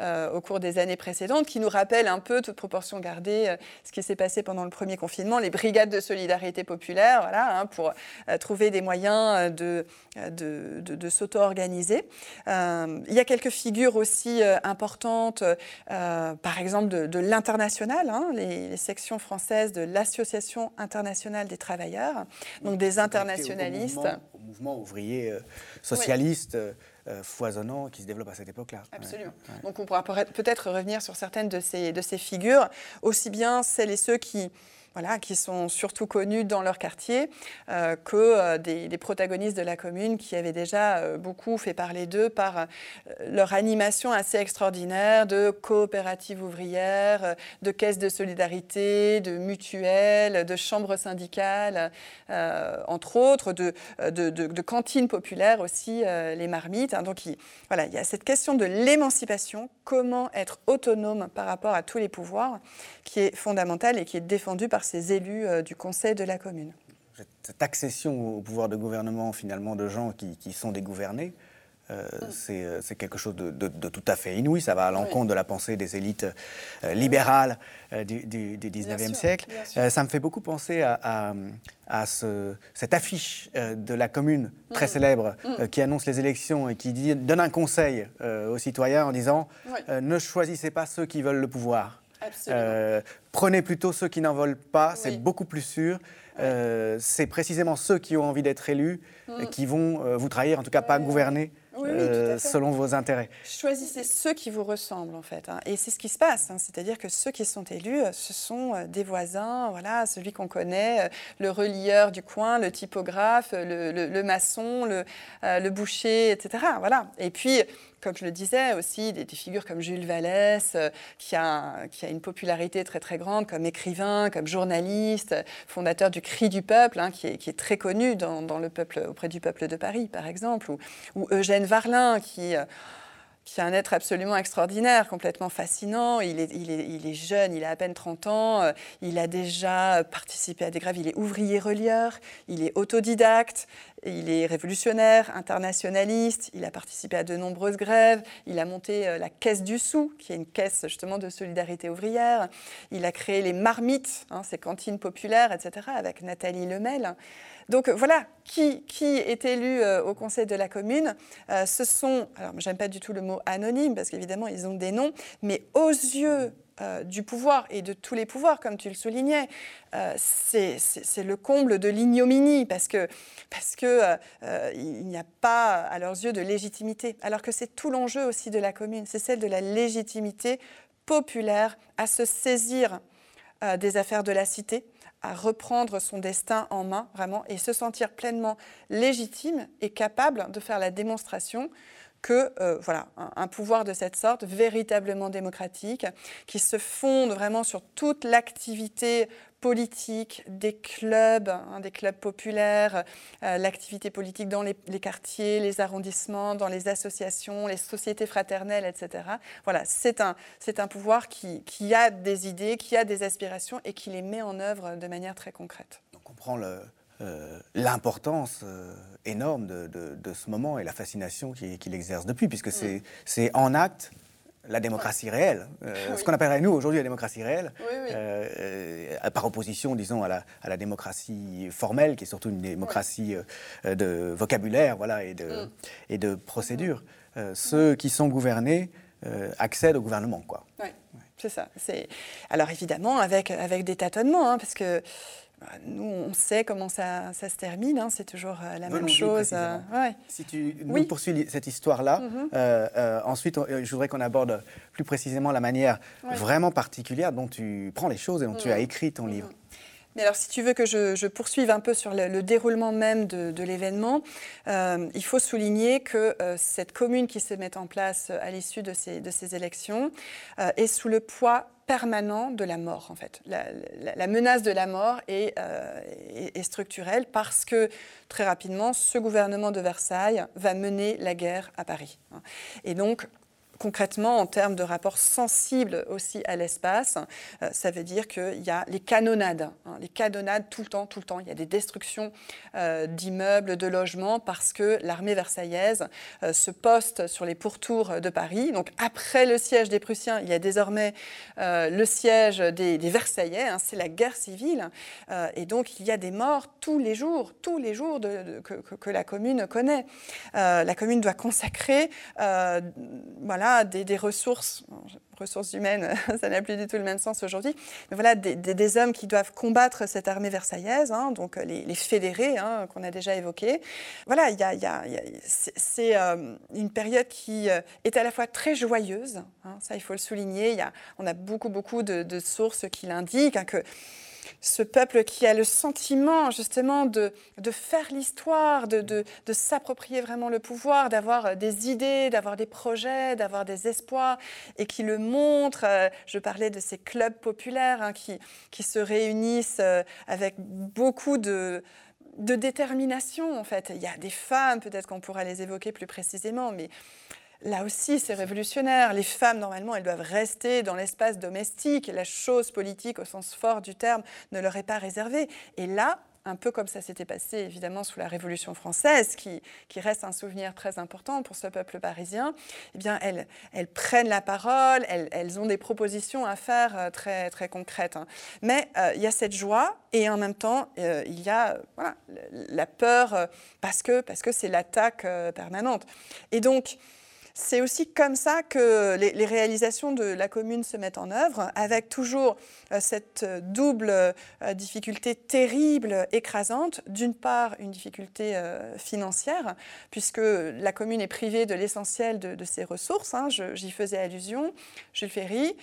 au cours des années précédentes, qui nous rappellent un peu, toute proportion gardée, ce qui s'est passé pendant le premier confinement, les brigades de solidarité populaire, voilà, hein, pour trouver des moyens de, de, de s'auto-organiser. il y a quelques figures aussi importantes, par exemple de, l'international, hein, les section française de l'Association internationale des travailleurs, donc des internationalistes. Au mouvement, ouvrier euh, socialiste. Euh, euh, foisonnant qui se développe à cette époque-là. Absolument. Donc on pourra peut-être revenir sur certaines de ces, de ces figures, aussi bien celles et ceux qui voilà, qui sont surtout connus dans leur quartier, euh, que euh, des, protagonistes de la commune qui avaient déjà euh, beaucoup fait parler d'eux par leur animation assez extraordinaire de coopératives ouvrières, de caisses de solidarité, de mutuelles, de chambres syndicales, entre autres, de, cantines populaires aussi, les marmites. Hein. Donc il, voilà, il y a cette question de l'émancipation, comment être autonome par rapport à tous les pouvoirs, qui est fondamentale et qui est défendue par ces élus euh, du conseil de la commune. Cette accession au pouvoir de gouvernement finalement de gens qui, sont des gouvernés, Euh, mm. C'est quelque chose de, tout à fait inouï. Ça va à l'encontre de la pensée des élites libérales du, du, 19e siècle. ça me fait beaucoup penser à, à, ce, cette affiche de la commune très mm. célèbre mm. qui annonce les élections et qui dit, donne un conseil aux citoyens en disant ne choisissez pas ceux qui veulent le pouvoir. Prenez plutôt ceux qui n'en veulent pas, c'est beaucoup plus sûr. Euh, c'est précisément ceux qui ont envie d'être élus mm. qui vont euh, vous trahir, en tout cas pas gouverner. Euh, selon vos intérêts. Choisissez ceux qui vous ressemblent en fait, hein. et c'est ce qui se passe. Hein. C'est-à-dire que ceux qui sont élus, ce sont des voisins, voilà, celui qu'on connaît, le relieur du coin, le typographe, le, maçon, le, le, boucher, etc. Voilà. Et puis comme je le disais aussi, des, figures comme Jules Vallès, euh, qui, a, qui, a, une popularité très très grande comme écrivain, comme journaliste, fondateur du Cri du Peuple, hein, qui, est, qui, est, très connu dans, dans, le peuple, auprès du peuple de Paris, par exemple, ou, Eugène Varlin, qui... Euh, qui est un être absolument extraordinaire, complètement fascinant. Il est, il est, il est jeune, il a à peine 30 ans, euh, il a déjà participé à des grèves, il est ouvrier relieur, il est autodidacte, il est révolutionnaire, internationaliste, il a participé à de nombreuses grèves, il a monté euh, la Caisse du Sou, qui est une caisse justement de solidarité ouvrière, il a créé les marmites, hein, ces cantines populaires, etc., avec Nathalie Lemel. Donc voilà, qui, est élu euh, au conseil de la commune euh, Ce sont, alors j'aime pas du tout le mot anonyme parce qu'évidemment ils ont des noms, mais aux yeux euh, du pouvoir et de tous les pouvoirs, comme tu le soulignais, c'est le comble de l'ignominie parce que parce que il n'y a pas à leurs yeux de légitimité, alors que c'est tout l'enjeu aussi de la commune, c'est celle de la légitimité populaire à se saisir des affaires de la cité, à reprendre son destin en main, vraiment, et se sentir pleinement légitime et capable de faire la démonstration que euh, voilà, un, pouvoir de cette sorte, véritablement démocratique, qui se fonde vraiment sur toute l'activité politique des clubs, hein, des clubs populaires, euh, l'activité politique dans les, quartiers, les arrondissements, dans les associations, les sociétés fraternelles, etc. Voilà, c'est un, c'est un pouvoir qui, qui, a des idées, qui a des aspirations et qui les met en œuvre de manière très concrète. On comprend le, euh, l'importance euh, énorme de, de, ce moment et la fascination qu'il exerce depuis, puisque c'est c'est en acte la démocratie réelle, euh, ce qu'on appellerait nous aujourd'hui la démocratie réelle, par opposition, disons, à la, à la, démocratie formelle, qui est surtout une démocratie de vocabulaire voilà, et, de, mm. et de procédure. ceux qui sont gouvernés accèdent au gouvernement. Quoi. Oui, c'est ça. Alors évidemment, avec, avec des tâtonnements, hein, parce que nous, on sait comment ça, se termine, hein, c'est toujours euh, la même chose. Euh, si tu nous poursuis cette histoire-là, mhm. euh, ensuite, je voudrais qu'on aborde plus précisément la manière vraiment particulière dont tu prends les choses et dont tu as mhm. écrit ton livre. Mais alors, si tu veux que je, poursuive un peu sur le, déroulement même de, l'événement, il faut souligner que cette commune qui se met en place à l'issue de ces, de ces élections est sous le poids permanent de la mort, en fait. La, menace de la mort est, euh, est, structurelle parce que, très rapidement, ce gouvernement de Versailles va mener la guerre à Paris. Et donc, concrètement, en termes de rapport sensible aussi à l'espace, euh, ça veut dire qu'il y a les canonnades, hein, les canonnades tout le temps, tout le temps. Il y a des destructions euh, d'immeubles, de logements, parce que l'armée versaillaise euh, se poste sur les pourtours de Paris. Donc après le siège des Prussiens, il y a désormais le siège des, Versaillais, hein, c'est la guerre civile. et donc il y a des morts tous les jours, tous les jours que, que, la commune connaît. la commune doit consacrer, voilà, des, ressources, ressources humaines, ça n'a plus du tout le même sens aujourd'hui, mais voilà, des, hommes qui doivent combattre cette armée versaillaise, hein, donc les, fédérés hein, qu'on a déjà évoqués. Voilà, il y a, c'est euh, une période qui euh, est à la fois très joyeuse, hein, ça il faut le souligner, y a, on a beaucoup, beaucoup de, sources qui l'indiquent, que ce peuple qui a le sentiment justement de, de faire l'histoire, de, de, s'approprier vraiment le pouvoir, d'avoir des idées, d'avoir des projets, d'avoir des espoirs, et qui le montre. Euh, je parlais de ces clubs populaires hein, qui, qui se réunissent euh, avec beaucoup de de détermination en fait. Il y a des femmes, peut-être qu'on pourra les évoquer plus précisément, mais Là aussi, c'est révolutionnaire. Les femmes, normalement, elles doivent rester dans l'espace domestique. La chose politique, au sens fort du terme, ne leur est pas réservée. Et là, un peu comme ça s'était passé évidemment sous la Révolution française, qui, qui, reste un souvenir très important pour ce peuple parisien, eh bien, elles, elles prennent la parole, elles, elles, ont des propositions à faire euh, très, très concrètes. Hein. Mais euh, il y a cette joie et en même temps, euh, il y a voilà, la peur parce que c'est parce que l'attaque permanente. Et donc, c'est aussi comme ça que les, réalisations de la commune se mettent en œuvre, avec toujours euh, cette euh, double euh, difficulté terrible, écrasante. D'une part, une difficulté financière, puisque la commune est privée de l'essentiel de, ses ressources. Hein. J'y faisais allusion. Jules Ferry,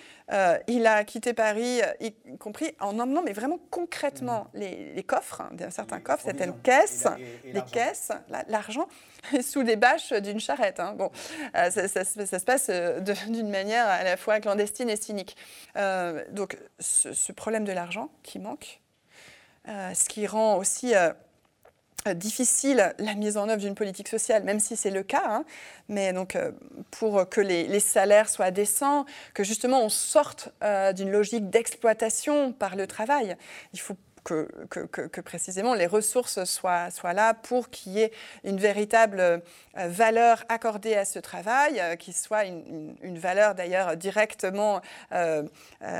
il a quitté Paris, y compris en emmenant, mais vraiment concrètement, mmh. les, coffres, hein, certains coffres, certaines caisses, les caisses, l'argent, sous les bâches d'une charrette. Hein. Bon, ça, se passe euh, d'une manière à la fois clandestine et cynique. Euh, donc ce, problème de l'argent qui manque, euh, ce qui rend aussi difficile la mise en œuvre d'une politique sociale, même si c'est le cas, hein. mais donc pour que les, salaires soient décents, que justement on sorte d'une logique d'exploitation par le travail. Il faut que, précisément les ressources soient, là pour qu'il y ait une véritable euh, valeur accordée à ce travail, euh, qui soit une, valeur d'ailleurs directement euh,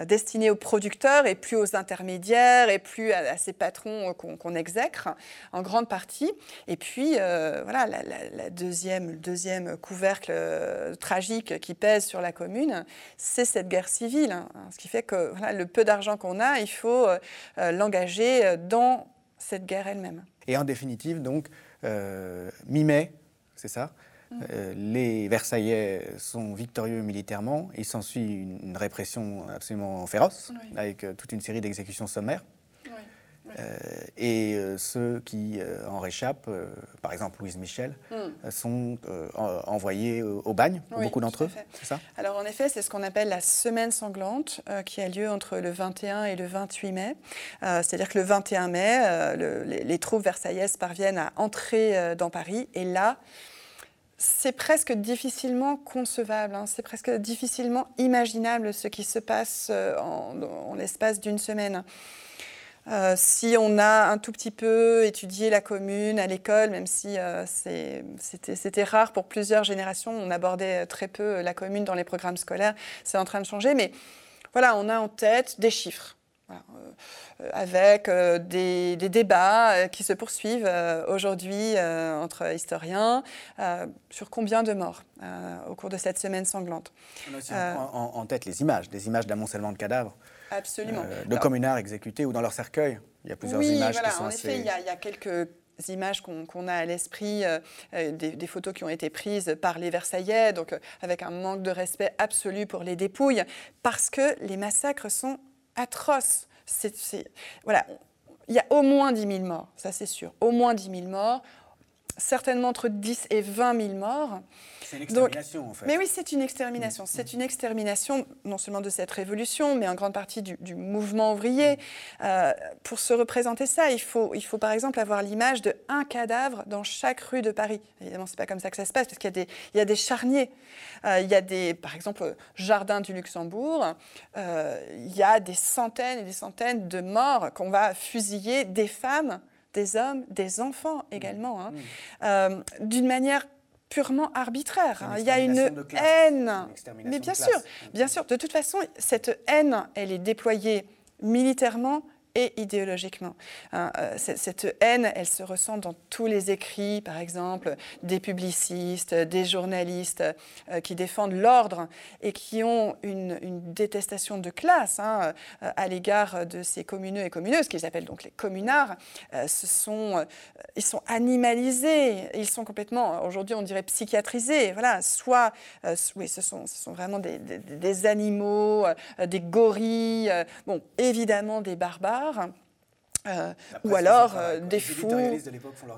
destinée aux producteurs et plus aux intermédiaires et plus à, ces patrons qu'on exècre en grande partie. Et puis, voilà, la, deuxième, le deuxième couvercle tragique qui pèse sur la commune, c'est cette guerre civile. Hein. ce qui fait que le peu d'argent qu'on a, il faut l'engager euh, dans cette guerre elle-même. Et en définitive, donc, euh, mi-mai, c'est ça mm. euh, les Versaillais sont victorieux militairement. Il s'ensuit une, répression absolument féroce, avec toute une série d'exécutions sommaires. Euh, et euh, ceux qui euh, en réchappent, par exemple Louise Michel, hmm. sont envoyés au bagne, beaucoup d'entre eux. C'est ça? Alors en effet, c'est ce qu'on appelle la semaine sanglante qui a lieu entre le 21 et le 28 mai. C'est-à-dire que le 21 mai, les, troupes versaillaises parviennent à entrer dans Paris et là, c'est presque difficilement concevable, hein. c'est presque difficilement imaginable ce qui se passe en l'espace d'une semaine. Euh, si on a un tout petit peu étudié la commune à l'école, même si euh, c'était rare pour plusieurs générations, on abordait très peu la commune dans les programmes scolaires, c'est en train de changer, mais voilà, on a en tête des chiffres. Euh, avec des, débats qui se poursuivent aujourd'hui entre historiens sur combien de morts au cours de cette semaine sanglante. On a aussi en, tête les images, des images d'amoncellement de cadavres. Absolument. Euh, de communards exécutés ou dans leur cercueil. Il y a plusieurs images qui sont en effet, il y, a, quelques images qu'on a à l'esprit, euh, euh, des, photos qui ont été prises par les Versaillais, donc avec un manque de respect absolu pour les dépouilles, parce que les massacres sont atroces. voilà, il y a au moins 10 000 morts, ça c'est sûr, au moins 10 000 morts, certainement entre 10 et 20 000 morts. C'est une extermination, en fait. Mais oui, c'est une extermination. C'est une extermination, non seulement de cette révolution, mais en grande partie du, mouvement ouvrier. Euh, pour se représenter ça, il faut, il faut par exemple avoir l'image de un cadavre dans chaque rue de Paris. Évidemment, c'est pas comme ça que ça se passe, parce qu'il y a des, il y a des charniers. Euh, il y a des, par exemple, Jardin du Luxembourg. Euh, il y a des centaines et des centaines de morts qu'on va fusiller des femmes des hommes, des enfants également, hein. mmh. d'une manière purement arbitraire. Hein. Il y a une haine. Mais bien sûr, bien sûr. De toute façon, cette haine, elle est déployée militairement et idéologiquement. Hein, euh, cette haine, elle se ressent dans tous les écrits, par exemple, des publicistes, des journalistes euh, qui défendent l'ordre et qui ont une, détestation de classe hein, euh, à l'égard de ces communeux et communeuses, qu'ils appellent donc les communards. ils sont animalisés, ils sont complètement, aujourd'hui on dirait psychiatrisés. Voilà, soit, oui, ce sont, ce sont vraiment des, des animaux, des gorilles, bon, évidemment des barbares. Euh, ou alors euh, des fous.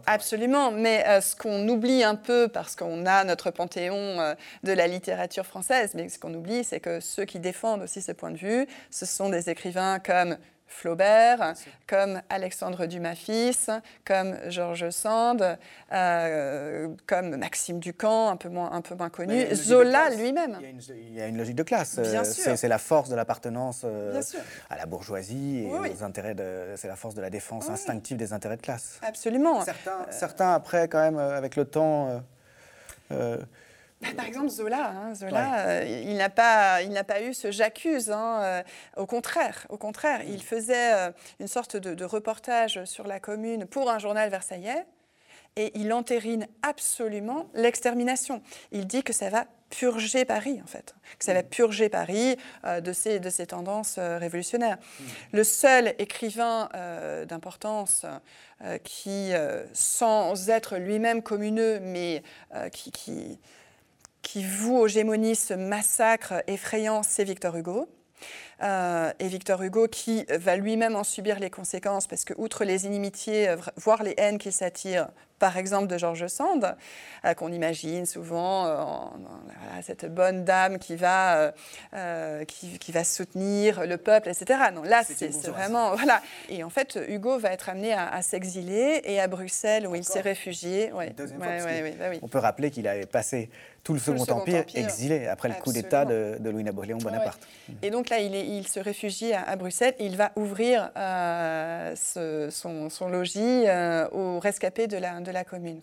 Absolument, mais euh, ce qu'on oublie un peu, parce qu'on a notre panthéon de la littérature française, mais ce qu'on oublie, c'est que ceux qui défendent aussi ce point de vue, ce sont des écrivains comme Flaubert, comme Alexandre Dumas fils, comme Georges Sand, euh, comme Maxime Ducamp, un peu moins, un peu moins connu, Zola lui-même. Il, y a une logique de classe. Bien euh, C'est la force de l'appartenance euh, à la bourgeoisie et aux intérêts de. C'est la force de la défense instinctive des intérêts de classe. Absolument. Certains, certains après, quand même, avec le temps. Bah, par exemple, Zola, hein, Zola euh, il n'a pas, il n'a pas eu ce j'accuse. Hein, euh, au contraire, au contraire, il faisait euh, une sorte de, reportage sur la Commune pour un journal versaillais, et il entérine absolument l'extermination. Il dit que ça va purger Paris, en fait, que ça va mm. purger Paris de ces, de ces tendances révolutionnaires. Mm. Le seul écrivain d'importance qui, sans être lui-même communeux, mais qui, qui qui voue aux gémonies ce massacre effrayant, c'est Victor Hugo. Euh, et Victor Hugo qui va lui-même en subir les conséquences parce que, outre les inimitiés, euh, voire les haines qu'il s'attire, par exemple de George Sand, euh, qu'on imagine souvent cette bonne dame qui va, qui, va soutenir le peuple, etc. Non, là, c'est vraiment. Voilà. Et en fait, Hugo va être amené à, s'exiler et à Bruxelles, où il s'est réfugié. Ouais. Bah On peut rappeler qu'il avait passé tout le, Second, Empire, exilé après le coup d'État de, Louis-Napoléon Bonaparte. Et donc là, il, il, se réfugie à, Bruxelles et il va ouvrir euh, son, logis euh, aux rescapés de la, commune.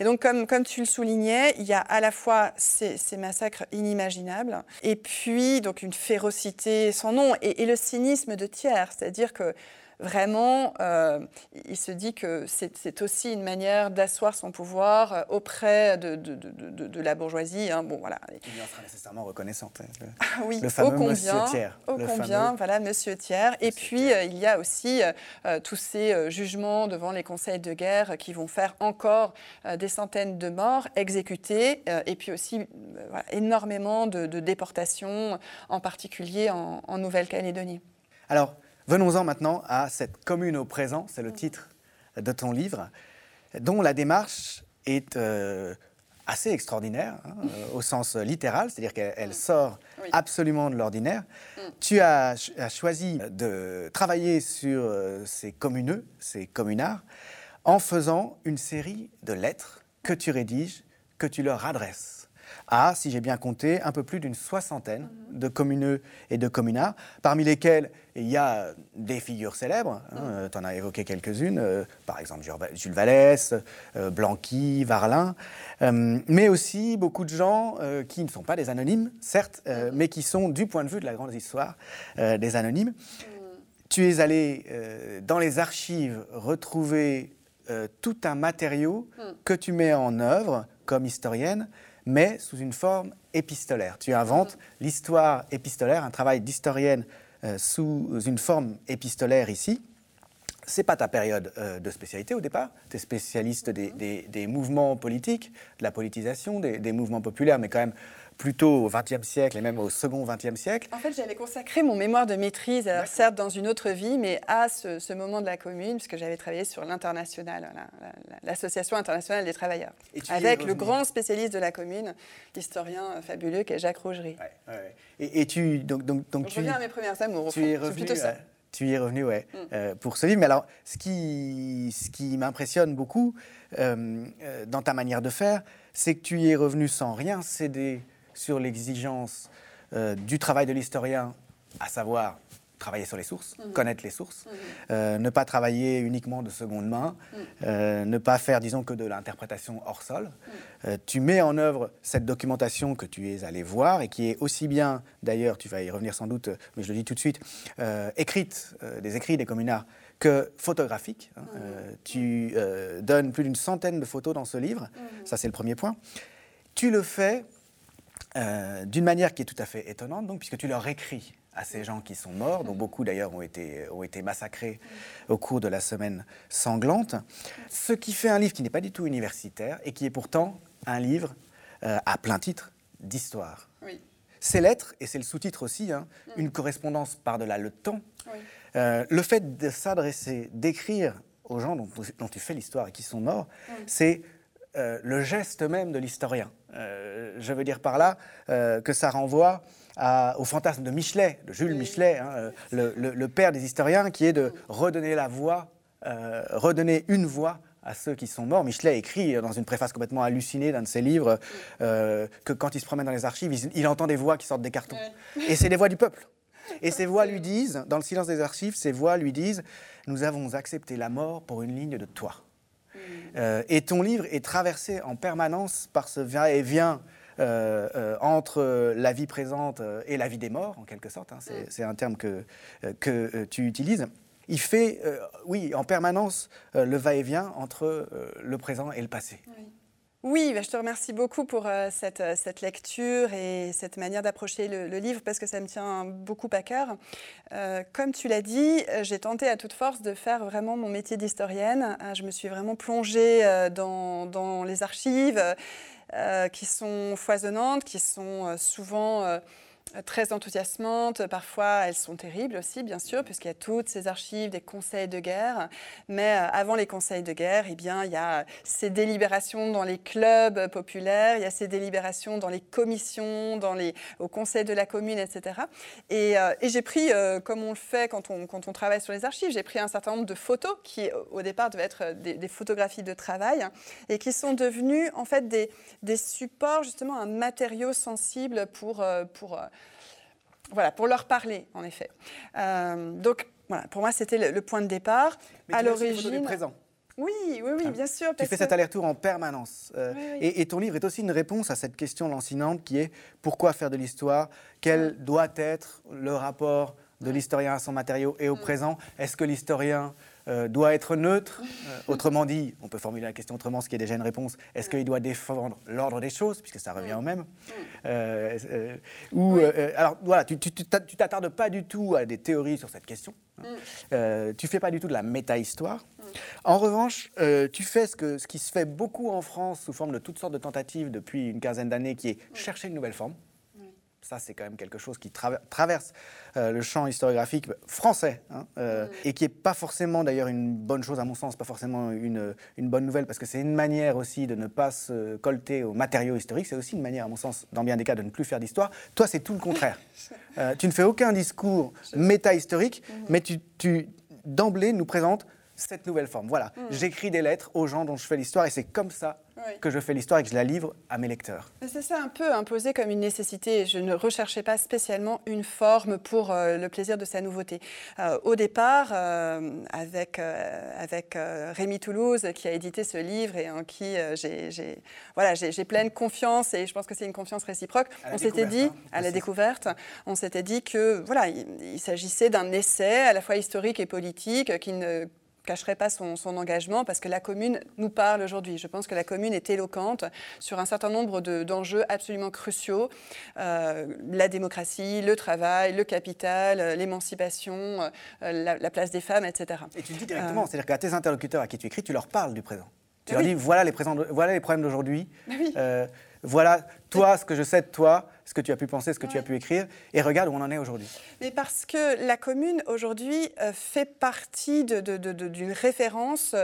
Et donc, comme, comme tu le soulignais, il y a à la fois ces, massacres inimaginables et puis donc une férocité sans nom et, et le cynisme de tiers, c'est-à-dire que vraiment, euh, il se dit que c'est aussi une manière d'asseoir son pouvoir euh, auprès de, de, de, la bourgeoisie. Hein. Bon, voilà. Il en sera nécessairement reconnaissante. Hein, le, ah oui, le fameux combien, Monsieur Thiers. Au combien, voilà, Monsieur Thiers. Et puis, euh, il y a aussi tous ces jugements devant les conseils de guerre qui vont faire encore des centaines de morts exécutés, et puis aussi énormément de, déportations, en particulier en, en Nouvelle-Calédonie. Alors, Venons-en maintenant à cette commune au présent, c'est le titre de ton livre, dont la démarche est euh, assez extraordinaire, hein, euh, au sens littéral, c'est-à-dire qu'elle sort absolument de l'ordinaire. Mm. Tu as, choisi de travailler sur euh, ces communeux, ces communards, en faisant une série de lettres que tu rédiges, que tu leur adresses à, si j'ai bien compté, un peu plus d'une soixantaine de communeux et de communards, parmi lesquels il y a des figures célèbres, hein, euh, tu en as évoqué quelques-unes, euh, par exemple Jules Vallès, euh, Blanqui, Varlin, mais aussi beaucoup de gens qui ne sont pas des anonymes, certes, mais qui sont, du point de vue de la grande histoire, des anonymes. Tu es allé dans les archives retrouver tout un matériau que tu mets en œuvre comme historienne mais sous une forme épistolaire. Tu inventes l'histoire épistolaire, un travail d'historienne euh, sous une forme épistolaire ici. C'est pas ta période euh, de spécialité au départ. Tu es spécialiste des, mouvements politiques, de la politisation, des, des mouvements populaires, mais quand même plutôt au XXe siècle et même au second XXe siècle. En fait, j'avais consacré mon mémoire de maîtrise, certes dans une autre vie, mais à ce, moment de la commune, puisque j'avais travaillé sur l'international, l'Association internationale des travailleurs, avec le grand spécialiste de la commune, l'historien fabuleux qui est Jacques Rougerie. Et, tu donc donc donc, je reviens à mes premières amours. Tu es revenu. tu y es revenu, ouais, mm. euh, pour ce livre. Mais alors, ce qui, ce qui m'impressionne beaucoup euh, euh, dans ta manière de faire, c'est que tu y es revenu sans rien céder sur l'exigence euh, du travail de l'historien, à savoir travailler sur les sources, mhm. connaître les sources, mhm. euh, ne pas travailler uniquement de seconde main, mhm. euh, ne pas faire, disons, que de l'interprétation hors sol. tu mets en œuvre cette documentation que tu es allé voir et qui est aussi bien, d'ailleurs, tu vas y revenir sans doute, mais je le dis tout de suite, écrite, des écrits des communards, que photographique. Hein. tu donnes plus d'une centaine de photos dans ce livre, ça c'est le premier point. Tu le fais euh, d'une manière qui est tout à fait étonnante, donc, puisque tu leur écris à ces gens qui sont morts, dont beaucoup d'ailleurs ont été, ont été massacrés au cours de la semaine sanglante, ce qui fait un livre qui n'est pas du tout universitaire et qui est pourtant un livre euh, à plein titre d'histoire. Ces lettres, et c'est le sous-titre aussi, hein, mm. une correspondance par-delà le temps, euh, le fait de s'adresser, d'écrire aux gens dont, dont, tu fais l'histoire et qui sont morts, mm. c'est le geste même de l'historien. Euh, je veux dire par là euh, que ça renvoie au fantasme de Michelet, de Jules Michelet, hein, le, père des historiens, qui est de redonner la voix, redonner une voix à ceux qui sont morts. Michelet écrit dans une préface complètement hallucinée d'un de ses livres que quand il se promène dans les archives, il, entend des voix qui sortent des cartons. Et c'est des voix du peuple. Et ces voix lui disent, dans le silence des archives, ces voix lui disent Nous avons accepté la mort pour une ligne de toi. Mm. Euh, et ton livre est traversé en permanence par ce va-et-vient euh, euh, entre la vie présente et la vie des morts, en quelque sorte. Hein. c'est, un terme que, que tu utilises. Il fait, oui, en permanence le va-et-vient entre le présent et le passé. Oui, bah, je te remercie beaucoup pour euh, euh, cette, lecture et cette manière d'approcher le, livre parce que ça me tient beaucoup à cœur. Euh, comme tu l'as dit, j'ai tenté à toute force de faire vraiment mon métier d'historienne. je me suis vraiment plongée dans, dans les archives qui sont foisonnantes, qui sont souvent très enthousiasmantes. Parfois, elles sont terribles aussi, bien sûr, puisqu'il y a toutes ces archives des conseils de guerre. Mais euh, avant les conseils de guerre, eh bien, il y a ces délibérations dans les clubs populaires, il y a ces délibérations dans les commissions, dans les, au conseil de la commune, etc. Et, euh, et j'ai pris, euh, comme on le fait quand on, travaille sur les archives, j'ai pris un certain nombre de photos qui, au départ, devaient être des, des photographies de travail et qui sont devenues, en fait, des, des supports, justement, un matériau sensible pour, pour voilà, pour leur parler, en effet. Euh, donc, voilà, pour moi, c'était le, point de départ. Mais à l'origine. présent. Oui, oui, oui, ah. bien sûr. Tu fais cet aller-retour en permanence. Euh, et, ton livre est aussi une réponse à cette question lancinante qui est pourquoi faire de l'histoire? Quel doit être le rapport de l'historien à son matériau et au mm. présent? Est-ce que l'historien euh, doit être neutre. Euh, autrement dit, on peut formuler la question autrement, ce qui est déjà une réponse. Est-ce qu'il doit défendre l'ordre des choses, puisque ça revient au même euh, ou, Alors voilà, tu ne t'attardes pas du tout à des théories sur cette question. Hein. tu fais pas du tout de la méta-histoire. En revanche, tu fais ce, que, ce qui se fait beaucoup en France sous forme de toutes sortes de tentatives depuis une quinzaine d'années, qui est chercher une nouvelle forme. Ça, c'est quand même quelque chose qui traverse euh, le champ historiographique français hein, euh, et qui n'est pas forcément d'ailleurs une bonne chose à mon sens, pas forcément une, une bonne nouvelle parce que c'est une manière aussi de ne pas se colter aux matériaux historiques. C'est aussi une manière, à mon sens, dans bien des cas, de ne plus faire d'histoire. Toi, c'est tout le contraire. Euh, tu ne fais aucun discours méta-historique, mm-hmm. mais tu, tu d'emblée nous présentes cette nouvelle forme. Voilà, mm. j'écris des lettres aux gens dont je fais l'histoire et c'est comme ça que je fais l'histoire et que je la livre à mes lecteurs. C'est ça un peu imposé comme une nécessité. Je ne recherchais pas spécialement une forme pour euh, le plaisir de sa nouveauté. Euh, au départ, euh, avec, avec Rémi Toulouse qui a édité ce livre et en qui j'ai voilà, pleine confiance et je pense que c'est une confiance réciproque, on s'était dit, hein, à la découverte, on s'était dit que voilà, il s'agissait d'un essai à la fois historique et politique qui ne cacherait pas son, engagement parce que la commune nous parle aujourd'hui. Je pense que la commune est éloquente sur un certain nombre d'enjeux absolument cruciaux. Euh, la démocratie, le travail, le capital, euh, l'émancipation, euh, la, place des femmes, etc. Et tu le dis directement, c'est-à-dire qu'à tes interlocuteurs à qui tu écris, tu leur parles du présent. Tu leur dis, voilà les, voilà les problèmes d'aujourd'hui. voilà, toi, ce que je sais de toi, ce que tu as pu penser, ce que tu as pu écrire, et regarde où on en est aujourd'hui. Mais parce que la commune, aujourd'hui, euh, fait partie d'une référence,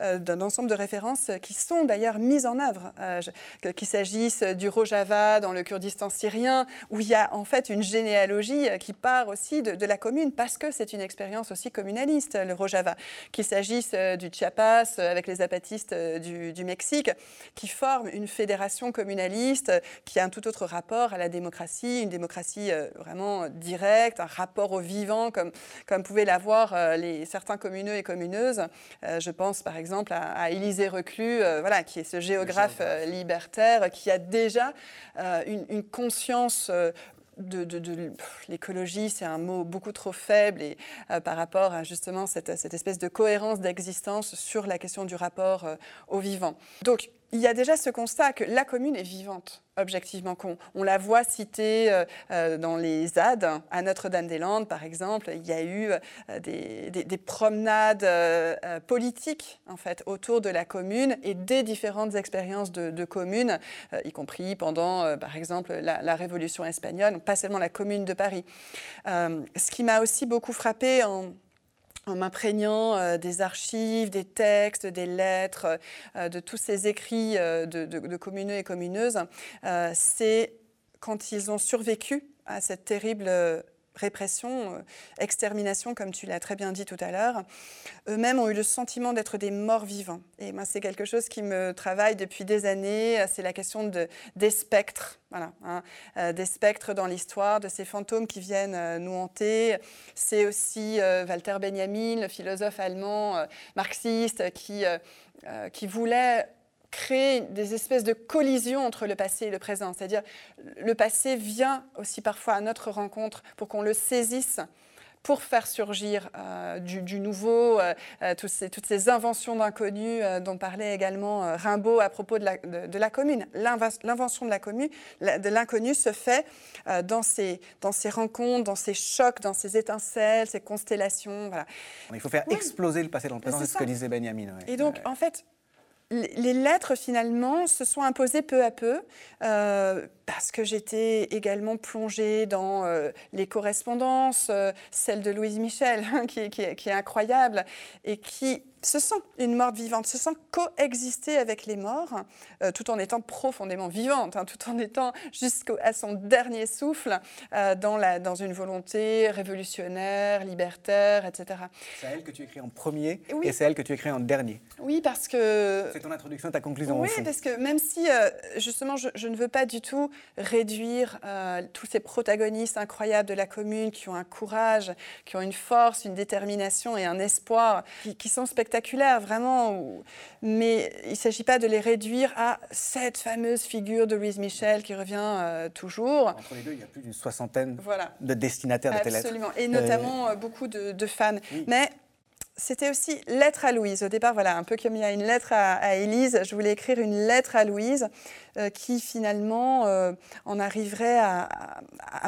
euh, d'un ensemble de références qui sont d'ailleurs mises en œuvre. Euh, qu'il s'agisse du Rojava dans le Kurdistan syrien, où il y a en fait une généalogie qui part aussi de, la commune, parce que c'est une expérience aussi communaliste, le Rojava. Qu'il s'agisse du Chiapas avec les zapatistes du, du Mexique, qui forment une fédération communaliste qui a un tout autre rapport à la démocratie, une démocratie euh, vraiment directe, un rapport au vivant comme, comme pouvaient l'avoir euh, les, certains communeux et communeuses. Euh, je pense par exemple à, Élisée Reclus, voilà, qui est ce géographe libertaire qui a déjà une, conscience de, de, l'écologie, c'est un mot beaucoup trop faible et par rapport à justement cette, cette espèce de cohérence d'existence sur la question du rapport au vivant. Donc, il y a déjà ce constat que la commune est vivante, objectivement. On, on la voit citée euh, euh, dans les ZAD, à Notre-Dame-des-Landes par exemple. Il y a eu euh, des, promenades politiques en fait, autour de la commune et des différentes expériences de, communes, y compris pendant, par exemple, la, la, Révolution espagnole, pas seulement la commune de Paris. ce qui m'a aussi beaucoup frappé en en m'imprégnant euh, des archives, des textes, des lettres, euh, de tous ces écrits euh, de, de, communeux et communeuses, c'est quand ils ont survécu à cette terrible répression, euh, extermination, comme tu l'as très bien dit tout à l'heure, eux-mêmes ont eu le sentiment d'être des morts vivants. Et moi, c'est quelque chose qui me travaille depuis des années. C'est la question de, des spectres, voilà, hein, euh, des spectres dans l'histoire, de ces fantômes qui viennent euh, nous hanter. C'est aussi Walter Benjamin, le philosophe allemand marxiste, qui, qui voulait créer des espèces de collisions entre le passé et le présent. C'est-à-dire, le passé vient aussi parfois à notre rencontre pour qu'on le saisisse pour faire surgir euh, du, nouveau, euh, euh, toutes, ces, toutes, ces, inventions d'inconnus dont parlait également Rimbaud à propos de la, de, la commune. L'invention de la commune, de l'inconnu se fait dans, ces, dans ces rencontres, dans ces chocs, dans ces étincelles, ces constellations. Voilà. Il faut faire exploser le passé dans le présent, c'est ce que disait Benjamin. Et donc, en fait, les lettres, finalement, se sont imposées peu à peu, euh, parce que j'étais également plongée dans euh, les correspondances, euh, celle de Louise Michel, qui, est incroyable, et qui se sent une morte vivante, se sent coexister avec les morts, euh, tout en étant profondément vivante, hein, tout en étant jusqu'à son dernier souffle dans, la, dans une volonté révolutionnaire, libertaire, etc. C'est elle que tu écris en premier et c'est elle que tu écris en dernier. Oui, parce que... C'est ton introduction, ta conclusion. Oui, parce que même si, justement, je, je, ne veux pas du tout réduire tous ces protagonistes incroyables de la commune qui ont un courage, qui ont une force, une détermination et un espoir, qui, qui sont spectaculaires vraiment. Mais il ne s'agit pas de les réduire à cette fameuse figure de Louise Michel qui revient euh, toujours. Entre les deux, il y a plus d'une soixantaine de destinataires de lettres. Absolument, et notamment euh, beaucoup de, fans. Mais c'était aussi lettre à Louise. Au départ, voilà, un peu comme il y a une lettre à, Élise, je voulais écrire une lettre à Louise euh, qui finalement en arriverait à,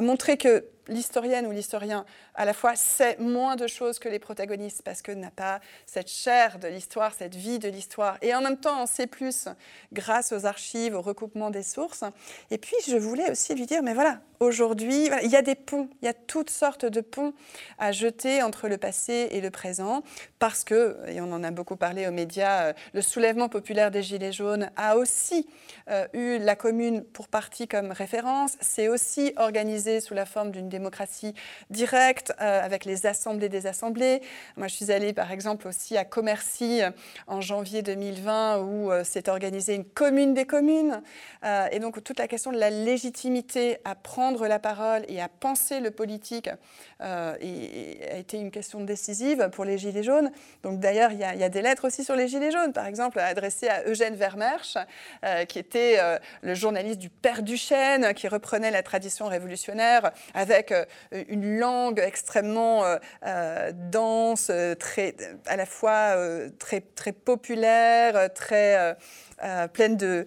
montrer que l'historienne ou l'historien à la fois sait moins de choses que les protagonistes parce que n'a pas cette chair de l'histoire, cette vie de l'histoire. Et en même temps, on sait plus grâce aux archives, au recoupement des sources. Et puis, je voulais aussi lui dire, mais voilà, aujourd'hui, il y a des ponts, il y a toutes sortes de ponts à jeter entre le passé et le présent parce que, et on en a beaucoup parlé aux médias, euh, le soulèvement populaire des Gilets jaunes a aussi euh, eu la commune pour partie comme référence. C'est aussi organisé sous la forme d'une démocratie directe, euh, avec les assemblées des assemblées. Moi, je suis allée, par exemple, aussi à Commercy euh, en janvier 2020, où euh, s'est organisée une commune des communes. et donc, toute la question de la légitimité à prendre la parole et à penser le politique a été une question décisive pour les Gilets jaunes. Donc, d'ailleurs, il y, a des lettres aussi sur les Gilets jaunes, par exemple, adressées à Eugène Vermersch, qui était le journaliste du Père Duchesne, qui reprenait la tradition révolutionnaire avec une langue extrêmement euh, euh, dense, très, à la fois très, très populaire, très pleine, de,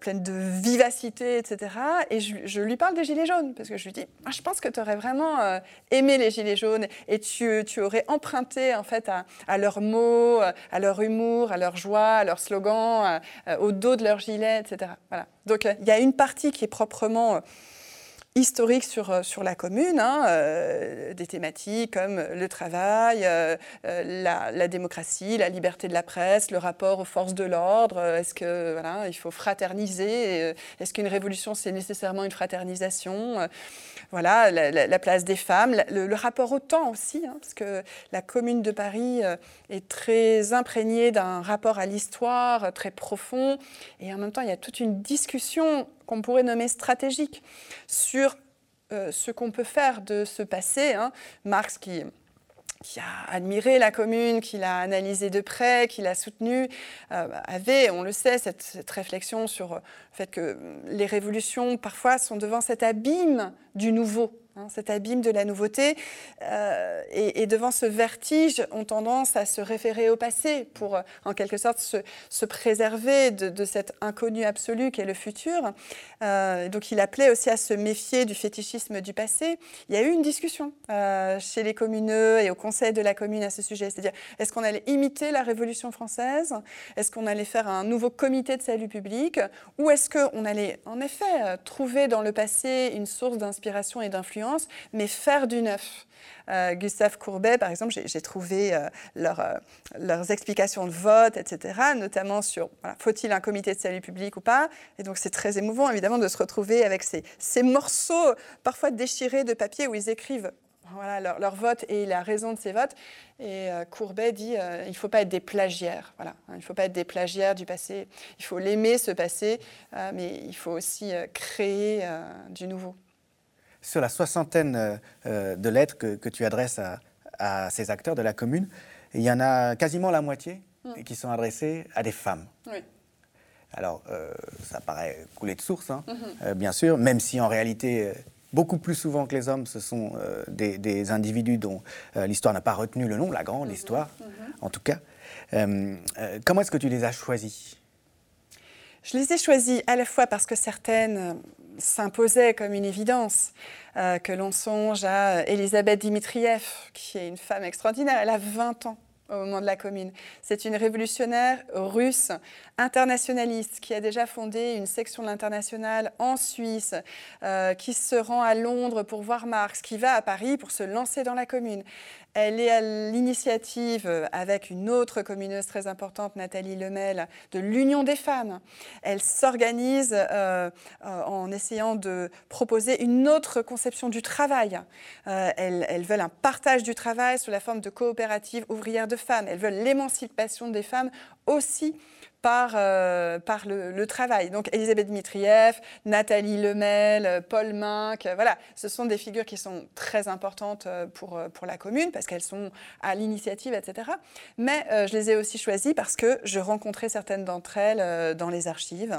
pleine de vivacité, etc. Et je, lui parle des Gilets jaunes, parce que je lui dis, ah, je pense que tu aurais vraiment aimé les Gilets jaunes et tu, tu aurais emprunté en fait à, à, leurs mots, à leur humour, à leur joie, à leurs slogans, au dos de leurs gilets, etc. Voilà. Donc il y a une partie qui est proprement historique sur, euh, sur la commune, hein, euh, des thématiques comme le travail, euh, la, démocratie, la liberté de la presse, le rapport aux forces de l'ordre. Est-ce que voilà, il faut fraterniser Est-ce qu'une révolution c'est nécessairement une fraternisation Voilà, la, place des femmes, le, rapport au temps aussi, hein, parce que la commune de Paris est très imprégnée d'un rapport à l'histoire très profond, et en même temps il y a toute une discussion qu'on pourrait nommer stratégique sur euh, ce qu'on peut faire de ce passé. Hein. Marx qui a admiré la commune, qui l'a analysée de près, qui l'a soutenue, euh, avait, on le sait, cette, réflexion sur le fait que les révolutions, parfois, sont devant cet abîme du nouveau. Hein, cet abîme de la nouveauté. Euh, et, devant ce vertige, ont tendance à se référer au passé pour, euh, en quelque sorte, se, préserver de, cet inconnu absolu qu'est le futur. Euh, donc il appelait aussi à se méfier du fétichisme du passé. Il y a eu une discussion chez les communeux et au conseil de la commune à ce sujet. C'est-à-dire, est-ce qu'on allait imiter la Révolution française? Est-ce qu'on allait faire un nouveau comité de salut public? Ou est-ce qu'on allait, en effet, trouver dans le passé une source d'inspiration et d'influence influence, mais faire du neuf. Euh, Gustave Courbet, par exemple, j'ai trouvé euh, euh, leurs explications de vote, etc., notamment sur faut-il un comité de salut public ou pas? Et donc c'est très émouvant, évidemment, de se retrouver avec ces, morceaux parfois déchirés de papier où ils écrivent voilà, leur, vote et la raison de ces votes. Et Courbet dit il ne faut pas être des plagiaires. Voilà. Il ne faut pas être des plagiaires du passé. Il faut l'aimer, ce passé, mais il faut aussi créer du nouveau sur la soixantaine euh, euh, de lettres que, tu adresses à, ces acteurs de la commune, il y en a quasiment la moitié mm. qui sont adressées à des femmes. Oui. Alors, euh, ça paraît couler de source, hein, mm-hmm. bien sûr, même si en réalité, beaucoup plus souvent que les hommes, ce sont des, individus dont l'histoire n'a pas retenu le nom, la grande mm-hmm. histoire, mm-hmm. en tout cas. comment est-ce que tu les as choisis? Je les ai choisis à la fois parce que certaines s'imposait comme une évidence. Euh, que l'on songe à Elisabeth Dimitriev, qui est une femme extraordinaire. Elle a 20 ans au moment de la commune. C'est une révolutionnaire russe, internationaliste, qui a déjà fondé une section de l'international en Suisse, euh, qui se rend à Londres pour voir Marx, qui va à Paris pour se lancer dans la commune. Elle est à l'initiative, euh, avec une autre communeuse très importante, Nathalie Lemel, de l'Union des femmes. Elle s'organise euh, euh, en essayant de proposer une autre conception du travail. elles, veulent un partage du travail sous la forme de coopératives ouvrières de femmes. Elles veulent l'émancipation des femmes aussi par, euh, par le, travail. Donc Elisabeth Dmitriev, Nathalie Lemel, Paul Minck, voilà, ce sont des figures qui sont très importantes euh, pour, euh, pour la commune parce qu'elles sont à l'initiative, etc. Mais je les ai aussi choisies parce que je rencontrais certaines d'entre elles dans les archives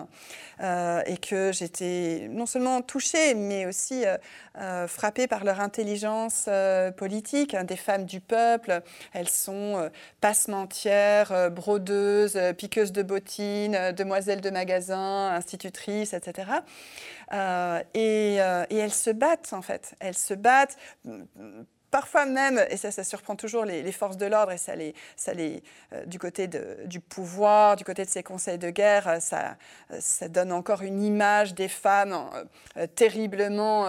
et que j'étais non seulement touchée, mais aussi frappée par leur intelligence politique. Hein, des femmes du peuple, elles sont passementières, brodeuses, piqueuses de euh, demoiselles de magasin, institutrices, etc. Euh, et, euh, et, elles se battent, en fait. Elles se battent Parfois même, et ça, ça surprend toujours les, forces de l'ordre, et ça les, ça les, euh, du côté de, du pouvoir, du côté de ces conseils de guerre, euh, ça, euh, ça donne encore une image des femmes terriblement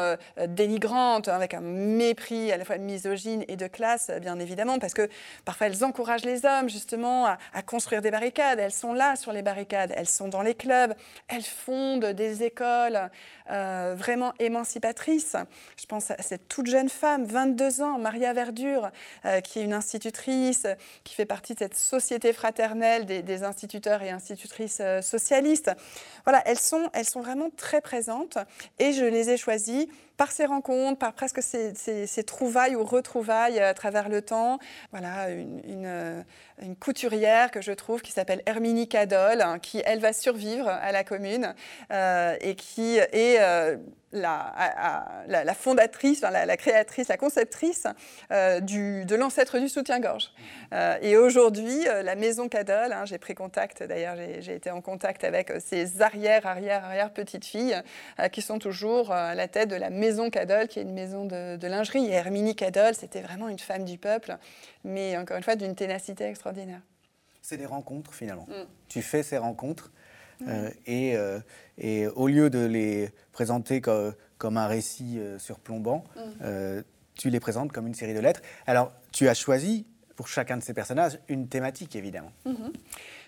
dénigrantes, avec un mépris à la fois misogyne et de classe, bien évidemment, parce que parfois elles encouragent les hommes justement à, à construire des barricades. Elles sont là sur les barricades, elles sont dans les clubs, elles fondent des écoles vraiment émancipatrices. Je pense à cette toute jeune femme, 22 ans, Maria Verdure, euh, qui est une institutrice, qui fait partie de cette société fraternelle des, instituteurs et institutrices euh, socialistes. Voilà, elles sont, elles sont vraiment très présentes et je les ai choisies par ces rencontres, par presque ces, trouvailles ou retrouvailles à travers le temps. Voilà, une, euh, couturière que je trouve qui s'appelle Herminie Cadol, hein, qui, elle, va survivre à la commune et qui est la, la, fondatrice, la, créatrice, la conceptrice euh, du, de l'ancêtre du soutien-gorge. Euh, et aujourd'hui, euh, la maison Cadol, hein, j'ai pris contact, d'ailleurs j'ai été en contact avec ses arrière, arrière, arrière petites filles qui sont toujours à la tête de la maison Cadol, qui est une maison de, lingerie. Et Herminie Cadol, c'était vraiment une femme du peuple, mais encore une fois d'une ténacité extraordinaire. C'est des rencontres finalement. Mm. Tu fais ces rencontres euh, et, euh, et, au lieu de les présenter comme, comme un récit euh, surplombant, mm. tu les présentes comme une série de lettres. Alors, tu as choisi pour chacun de ces personnages une thématique, évidemment. Mm-hmm.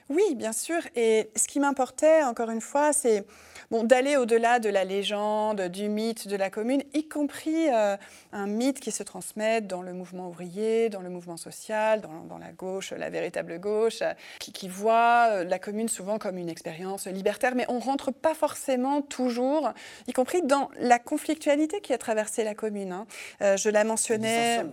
Oui, bien sûr. Et ce qui m'importait, encore une fois, c'est bon, d'aller au-delà de la légende, du mythe de la commune, y compris euh, un mythe qui se transmet dans le mouvement ouvrier, dans le mouvement social, dans, la gauche, la véritable gauche, qui, voit euh, la commune souvent comme une expérience libertaire, mais on rentre pas forcément toujours, y compris dans la conflictualité qui a traversé la commune. Hein. Euh, je la mentionnais.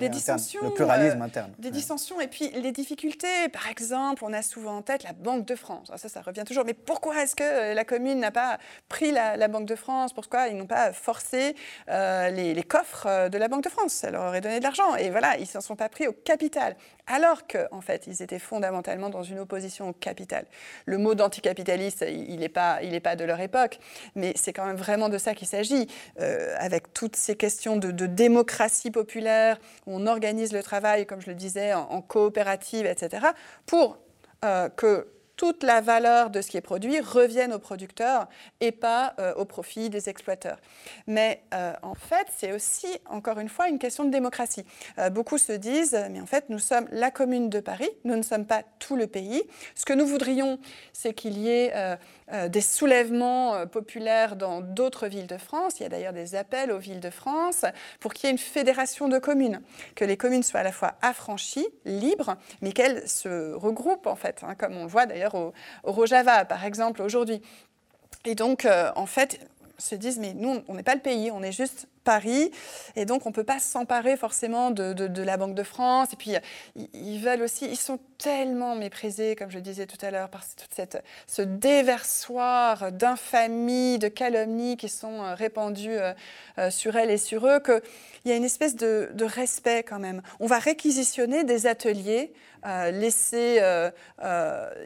Les dissensions. le pluralisme interne. Des dissensions et puis les difficultés. Par exemple, on a souvent en tête la Banque de France. Ça, ça revient toujours. Mais pourquoi est-ce que la commune n'a pas pris la, Banque de France Pourquoi ils n'ont pas forcé euh, les, coffres euh, de la Banque de France? Ça leur aurait donné de l'argent. Et voilà, ils ne s'en sont pas pris au capital. Alors qu'en en fait, ils étaient fondamentalement dans une opposition au capital. Le mot d'anticapitaliste, il n'est pas, il pas de leur époque, mais c'est quand même vraiment de ça qu'il s'agit, euh, avec toutes ces questions de, démocratie populaire, où on organise le travail, comme je le disais, en, coopérative, etc., pour que toute la valeur de ce qui est produit revienne aux producteurs et pas euh, au profit des exploiteurs. Mais euh, en fait, c'est aussi, encore une fois, une question de démocratie. Euh, beaucoup se disent, mais en fait, nous sommes la commune de Paris, nous ne sommes pas tout le pays. Ce que nous voudrions, c'est qu'il y ait des soulèvements populaires dans d'autres villes de France. Il y a d'ailleurs des appels aux villes de France pour qu'il y ait une fédération de communes, que les communes soient à la fois affranchies, libres, mais qu'elles se regroupent en fait, hein, comme on le voit d'ailleurs au, Rojava par exemple aujourd'hui. Et donc, euh, en fait, se disent, mais nous, on n'est pas le pays, on est juste Paris. Et donc, on ne peut pas s'emparer forcément de, la Banque de France. Et puis, ils, veulent aussi, ils sont tellement méprisés, comme je disais tout à l'heure, par cette, ce déversoir d'infamie, de calomnies qui sont euh, répandues euh, euh, sur elles et sur eux, qu'il y a une espèce de, respect quand même. On va réquisitionner des ateliers laissés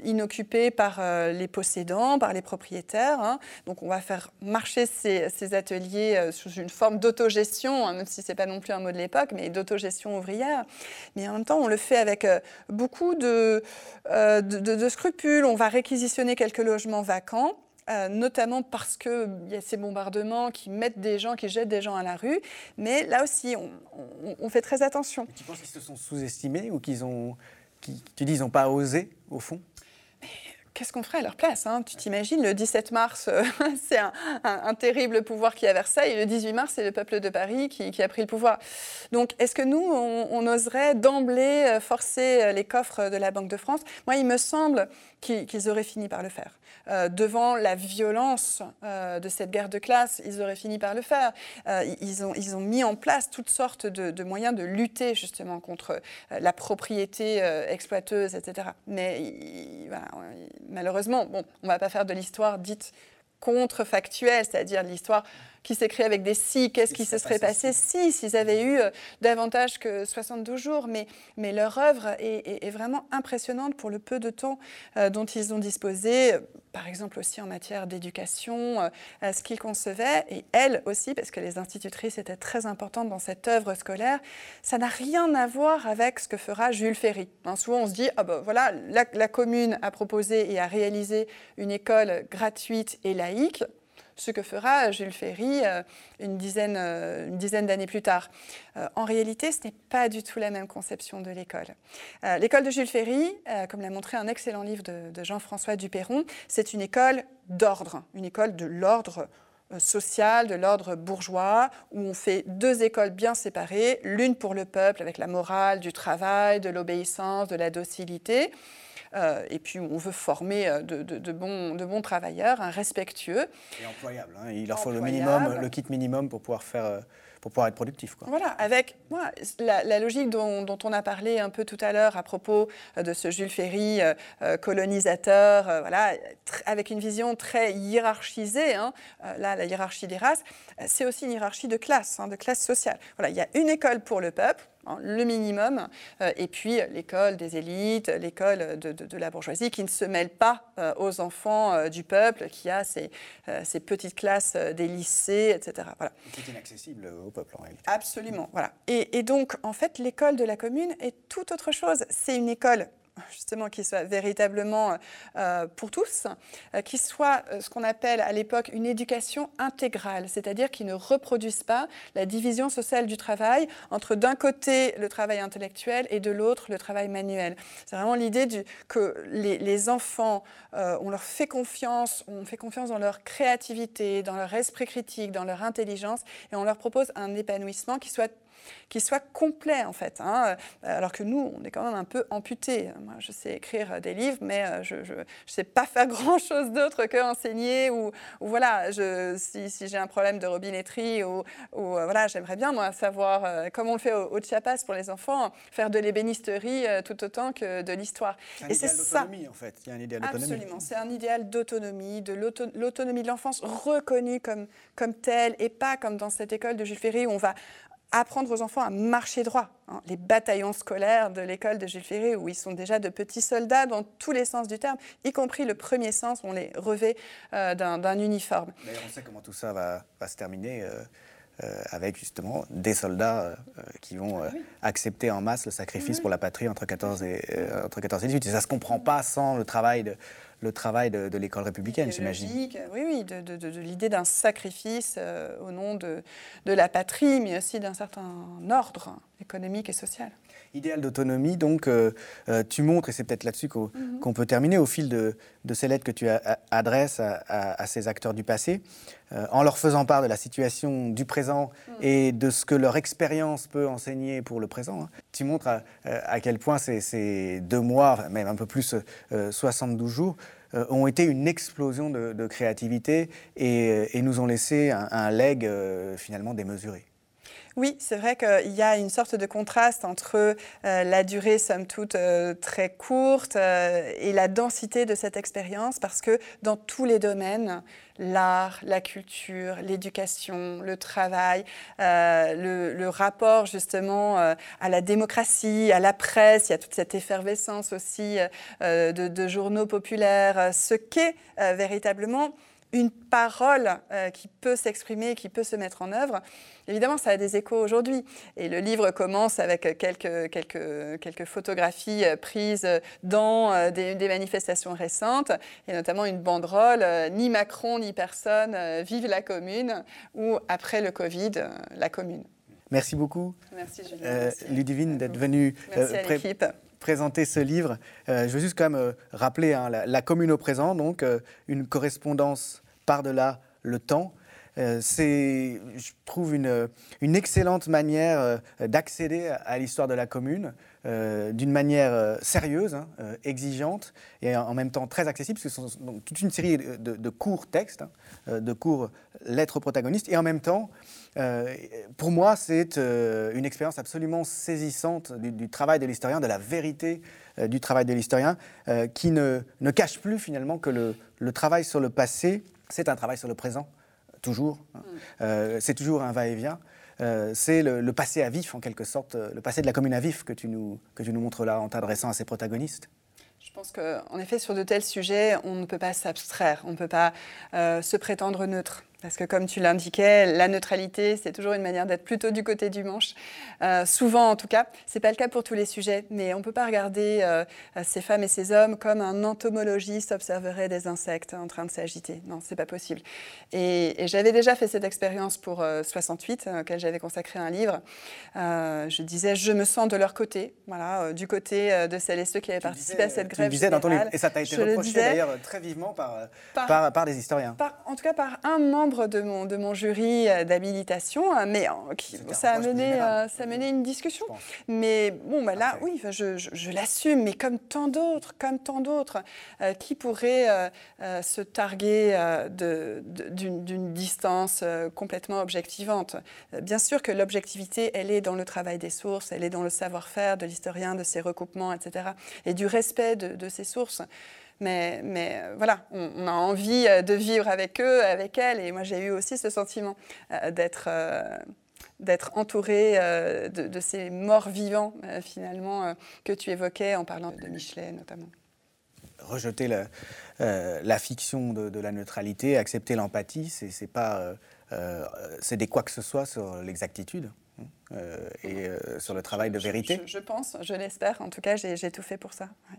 inoccupés par les possédants, par les propriétaires. Hein. Donc, on va faire marcher ces, ces ateliers sous une forme d'autogestion, hein, même si ce n'est pas non plus un mot de l'époque, mais d'autogestion ouvrière. Mais en même temps, on le fait avec euh, beaucoup euh, de, de, scrupules. On va réquisitionner quelques logements vacants. Euh, notamment parce qu'il y a ces bombardements qui mettent des gens, qui jettent des gens à la rue. Mais là aussi, on, fait très attention. tu penses qu'ils se sont sous-estimés ou qu'ils ont, tu dis, ils n'ont pas osé, au fond? Qu'est-ce qu'on ferait à leur place hein? Tu t'imagines, le 17 mars, euh, c'est un, terrible pouvoir qui est à Versailles, et le 18 mars, c'est le peuple de Paris qui, a pris le pouvoir. Donc, est-ce que nous, on, oserait d'emblée euh, forcer euh, les coffres de la Banque de France? Moi, il me semble qu'ils auraient fini par le faire. devant la violence de cette guerre de classe, ils auraient fini par le faire. ils, ont, ils ont mis en place toutes sortes de, moyens de lutter justement contre la propriété exploiteuse, etc. Mais malheureusement, bon, on ne va pas faire de l'histoire dite contrefactuelle, c'est-à-dire l'histoire qui s'écrit avec des si, qu'est-ce qui se serait passé si, s'ils avaient eu euh, davantage que 72 jours. Mais, mais leur œuvre est, vraiment impressionnante pour le peu de temps euh, dont ils ont disposé, par exemple aussi en matière d'éducation, euh, ce qu'ils concevaient, et elles aussi, parce que les institutrices étaient très importantes dans cette œuvre scolaire, ça n'a rien à voir avec ce que fera Jules Ferry. Hein, souvent on se dit, ah ben voilà, la, la commune a proposé et a réalisé une école gratuite et laïque ce que fera Jules Ferry euh, une dizaine, euh, une dizaine d'années plus tard. Euh, en réalité, ce n'est pas du tout la même conception de l'école. l'école de Jules Ferry, comme l'a montré un excellent livre de, Jean-François Duperron, c'est une école d'ordre, une école de l'ordre social, de l'ordre bourgeois, où on fait deux écoles bien séparées, l'une pour le peuple avec la morale du travail, de l'obéissance, de la docilité, euh, et puis on veut former euh, de, bons, de bons travailleurs, un respectueux. Et employables. Hein. Il leur faut le minimum, le kit minimum pour pouvoir faire euh, pour pouvoir être productif. Quoi. Voilà, avec la, logique dont, on a parlé un peu tout à l'heure à propos de ce Jules Ferry colonisateur, voilà, avec une vision très hiérarchisée, hein, là, la hiérarchie des races, c'est aussi une hiérarchie de classe, hein, de classe sociale. Voilà, il y a une école pour le peuple, Hein, le minimum, euh, et puis l'école des élites, l'école de, la bourgeoisie qui ne se mêle pas euh, aux enfants euh, du peuple, qui a ces, petites classes des lycées, etc. Voilà. C'est inaccessible au peuple en réalité. Absolument, voilà. Et, et donc, en fait, l'école de la commune est tout autre chose. C'est une école justement qui soit véritablement euh, pour tous, euh, qui soit euh, ce qu'on appelle à l'époque une éducation intégrale, c'est-à-dire qui ne reproduise pas la division sociale du travail entre d'un côté le travail intellectuel et de l'autre le travail manuel. C'est vraiment l'idée que les, les enfants, on leur fait confiance, on fait confiance dans leur créativité, dans leur esprit critique, dans leur intelligence, et on leur propose un épanouissement qui soit qui soit complet en fait. Hein. Euh, alors que nous, on est quand même un peu amputés. Moi, je sais écrire des livres, mais euh, je ne sais pas faire grand-chose d'autre qu'enseigner ou, ou, voilà, je, si, si j'ai un problème de robinetterie ou, ou euh, voilà, j'aimerais bien moi savoir, comme on le fait au, au, Chiapas pour les enfants, faire de l'ébénisterie tout autant que de l'histoire. Et c'est ça. en fait. Il y a un idéal d'autonomie. Absolument, c'est un idéal d'autonomie, de l'autonomie de l'enfance reconnue comme, comme telle et pas comme dans cette école de Jules Ferry où on va apprendre aux enfants à marcher droit. Hein. Les bataillons scolaires de l'école de Jules Ferry, où ils sont déjà de petits soldats dans tous les sens du terme, y compris le premier sens, on les revêt euh, d'un uniforme. D'ailleurs, on sait comment tout ça va, se terminer. Euh, avec justement des soldats qui vont Ah accepter en masse le sacrifice pour la patrie entre 14 et, entre 14 et 18. Et ça ne se comprend pas sans le travail de, le travail de, de l'école républicaine, j'imagine. Oui, oui, de, de, de l'idée d'un sacrifice euh, au nom de, la patrie, mais aussi d'un certain ordre économique et social. Idéal d'autonomie, donc euh, euh, tu montres, et c'est peut-être là-dessus qu'on mm -hmm. peut terminer, au fil de, ces lettres que tu a, adresses à, à, à, ces acteurs du passé, euh, en leur faisant part de la situation du présent mm. et de ce que leur expérience peut enseigner pour le présent. Hein. Tu montres à, à, quel point ces, ces, deux mois, même un peu plus, 72 jours, euh, ont été une explosion de, de créativité et, et, nous ont laissé un, un leg euh, finalement démesuré. Oui, c'est vrai qu'il y a une sorte de contraste entre euh, la durée, somme toute, euh, très courte euh, et la densité de cette expérience, parce que dans tous les domaines, l'art, la culture, l'éducation, le travail, le, rapport justement à la démocratie, à la presse, il y a toute cette effervescence aussi de, de, journaux populaires, ce qu'est véritablement une parole euh, qui peut s'exprimer, qui peut se mettre en œuvre, évidemment, ça a des échos aujourd'hui. Et le livre commence avec quelques, quelques, quelques photographies prises dans euh, des, des, manifestations récentes, et notamment une banderole euh, Ni Macron, ni personne, euh, vive la commune, ou après le Covid, euh, la commune. Merci beaucoup, Merci, Julien. Merci. Ludivine, d'être venue Merci à l'équipe présenter ce livre. Euh, je veux juste quand même euh, rappeler hein, la, la, commune au présent, donc euh, une correspondance par-delà le temps. c'est, je trouve, une, excellente manière d'accéder à l'histoire de la commune d'une manière sérieuse, hein, exigeante et en même temps très accessible, parce que ce sont donc, toute une série de, courts textes, hein, de courts lettres aux protagonistes, et en même temps, euh, pour moi, c'est euh, une expérience absolument saisissante du, travail de l'historien, de la vérité euh, du travail de l'historien, qui ne, ne, cache plus finalement que le travail sur le passé, c'est un travail sur le présent, toujours. Hein. Mm. c'est toujours un va-et-vient. c'est le, le, passé à vif, en quelque sorte, le passé de la commune à vif que tu nous, que tu nous montres là en t'adressant à ses protagonistes. Je pense qu'en effet, sur de tels sujets, on ne peut pas s'abstraire, on ne peut pas euh, se prétendre neutre. Parce que comme tu l'indiquais, la neutralité, c'est toujours une manière d'être plutôt du côté du manche. Euh, souvent, en tout cas, c'est pas le cas pour tous les sujets, mais on peut pas regarder euh, ces femmes et ces hommes comme un entomologiste observerait des insectes en train de s'agiter. Non, c'est pas possible. Et, et j'avais déjà fait cette expérience pour euh, 68, auquel j'avais consacré un livre. Euh, je disais, je me sens de leur côté, voilà, euh, du côté de celles et ceux qui avaient tu participé disais, à cette tu grève. Disais dans ton livre, et ça t'a été je reproché d'ailleurs très vivement par, par, par, par des historiens. Par, en tout cas, par un membre de mon, de mon jury d'habilitation, mais qui, ça, a mené, euh, ça a mené une discussion. Mais bon, bah, là, oui, je, je, je l'assume, mais comme tant d'autres, comme tant d'autres, euh, qui pourraient euh, euh se targuer d'une distance euh, complètement objectivante Bien sûr que l'objectivité, elle est dans le travail des sources, elle est dans le savoir-faire de l'historien, de ses recoupements, etc., et du respect de, de ces sources. Mais, mais, voilà, on, on, a envie de vivre avec eux, avec elles, et moi j'ai eu aussi ce sentiment euh, d'être euh, d'être entouré euh, de, de, ces morts vivants finalement que tu évoquais en parlant de Michelet notamment. Rejeter la, la fiction de, de, la neutralité, accepter l'empathie, c'est pas c'est des quoi que ce soit sur l'exactitude. et sur le travail de vérité. Je, je, je pense, je l'espère. En tout cas, j'ai tout fait pour ça. Ouais.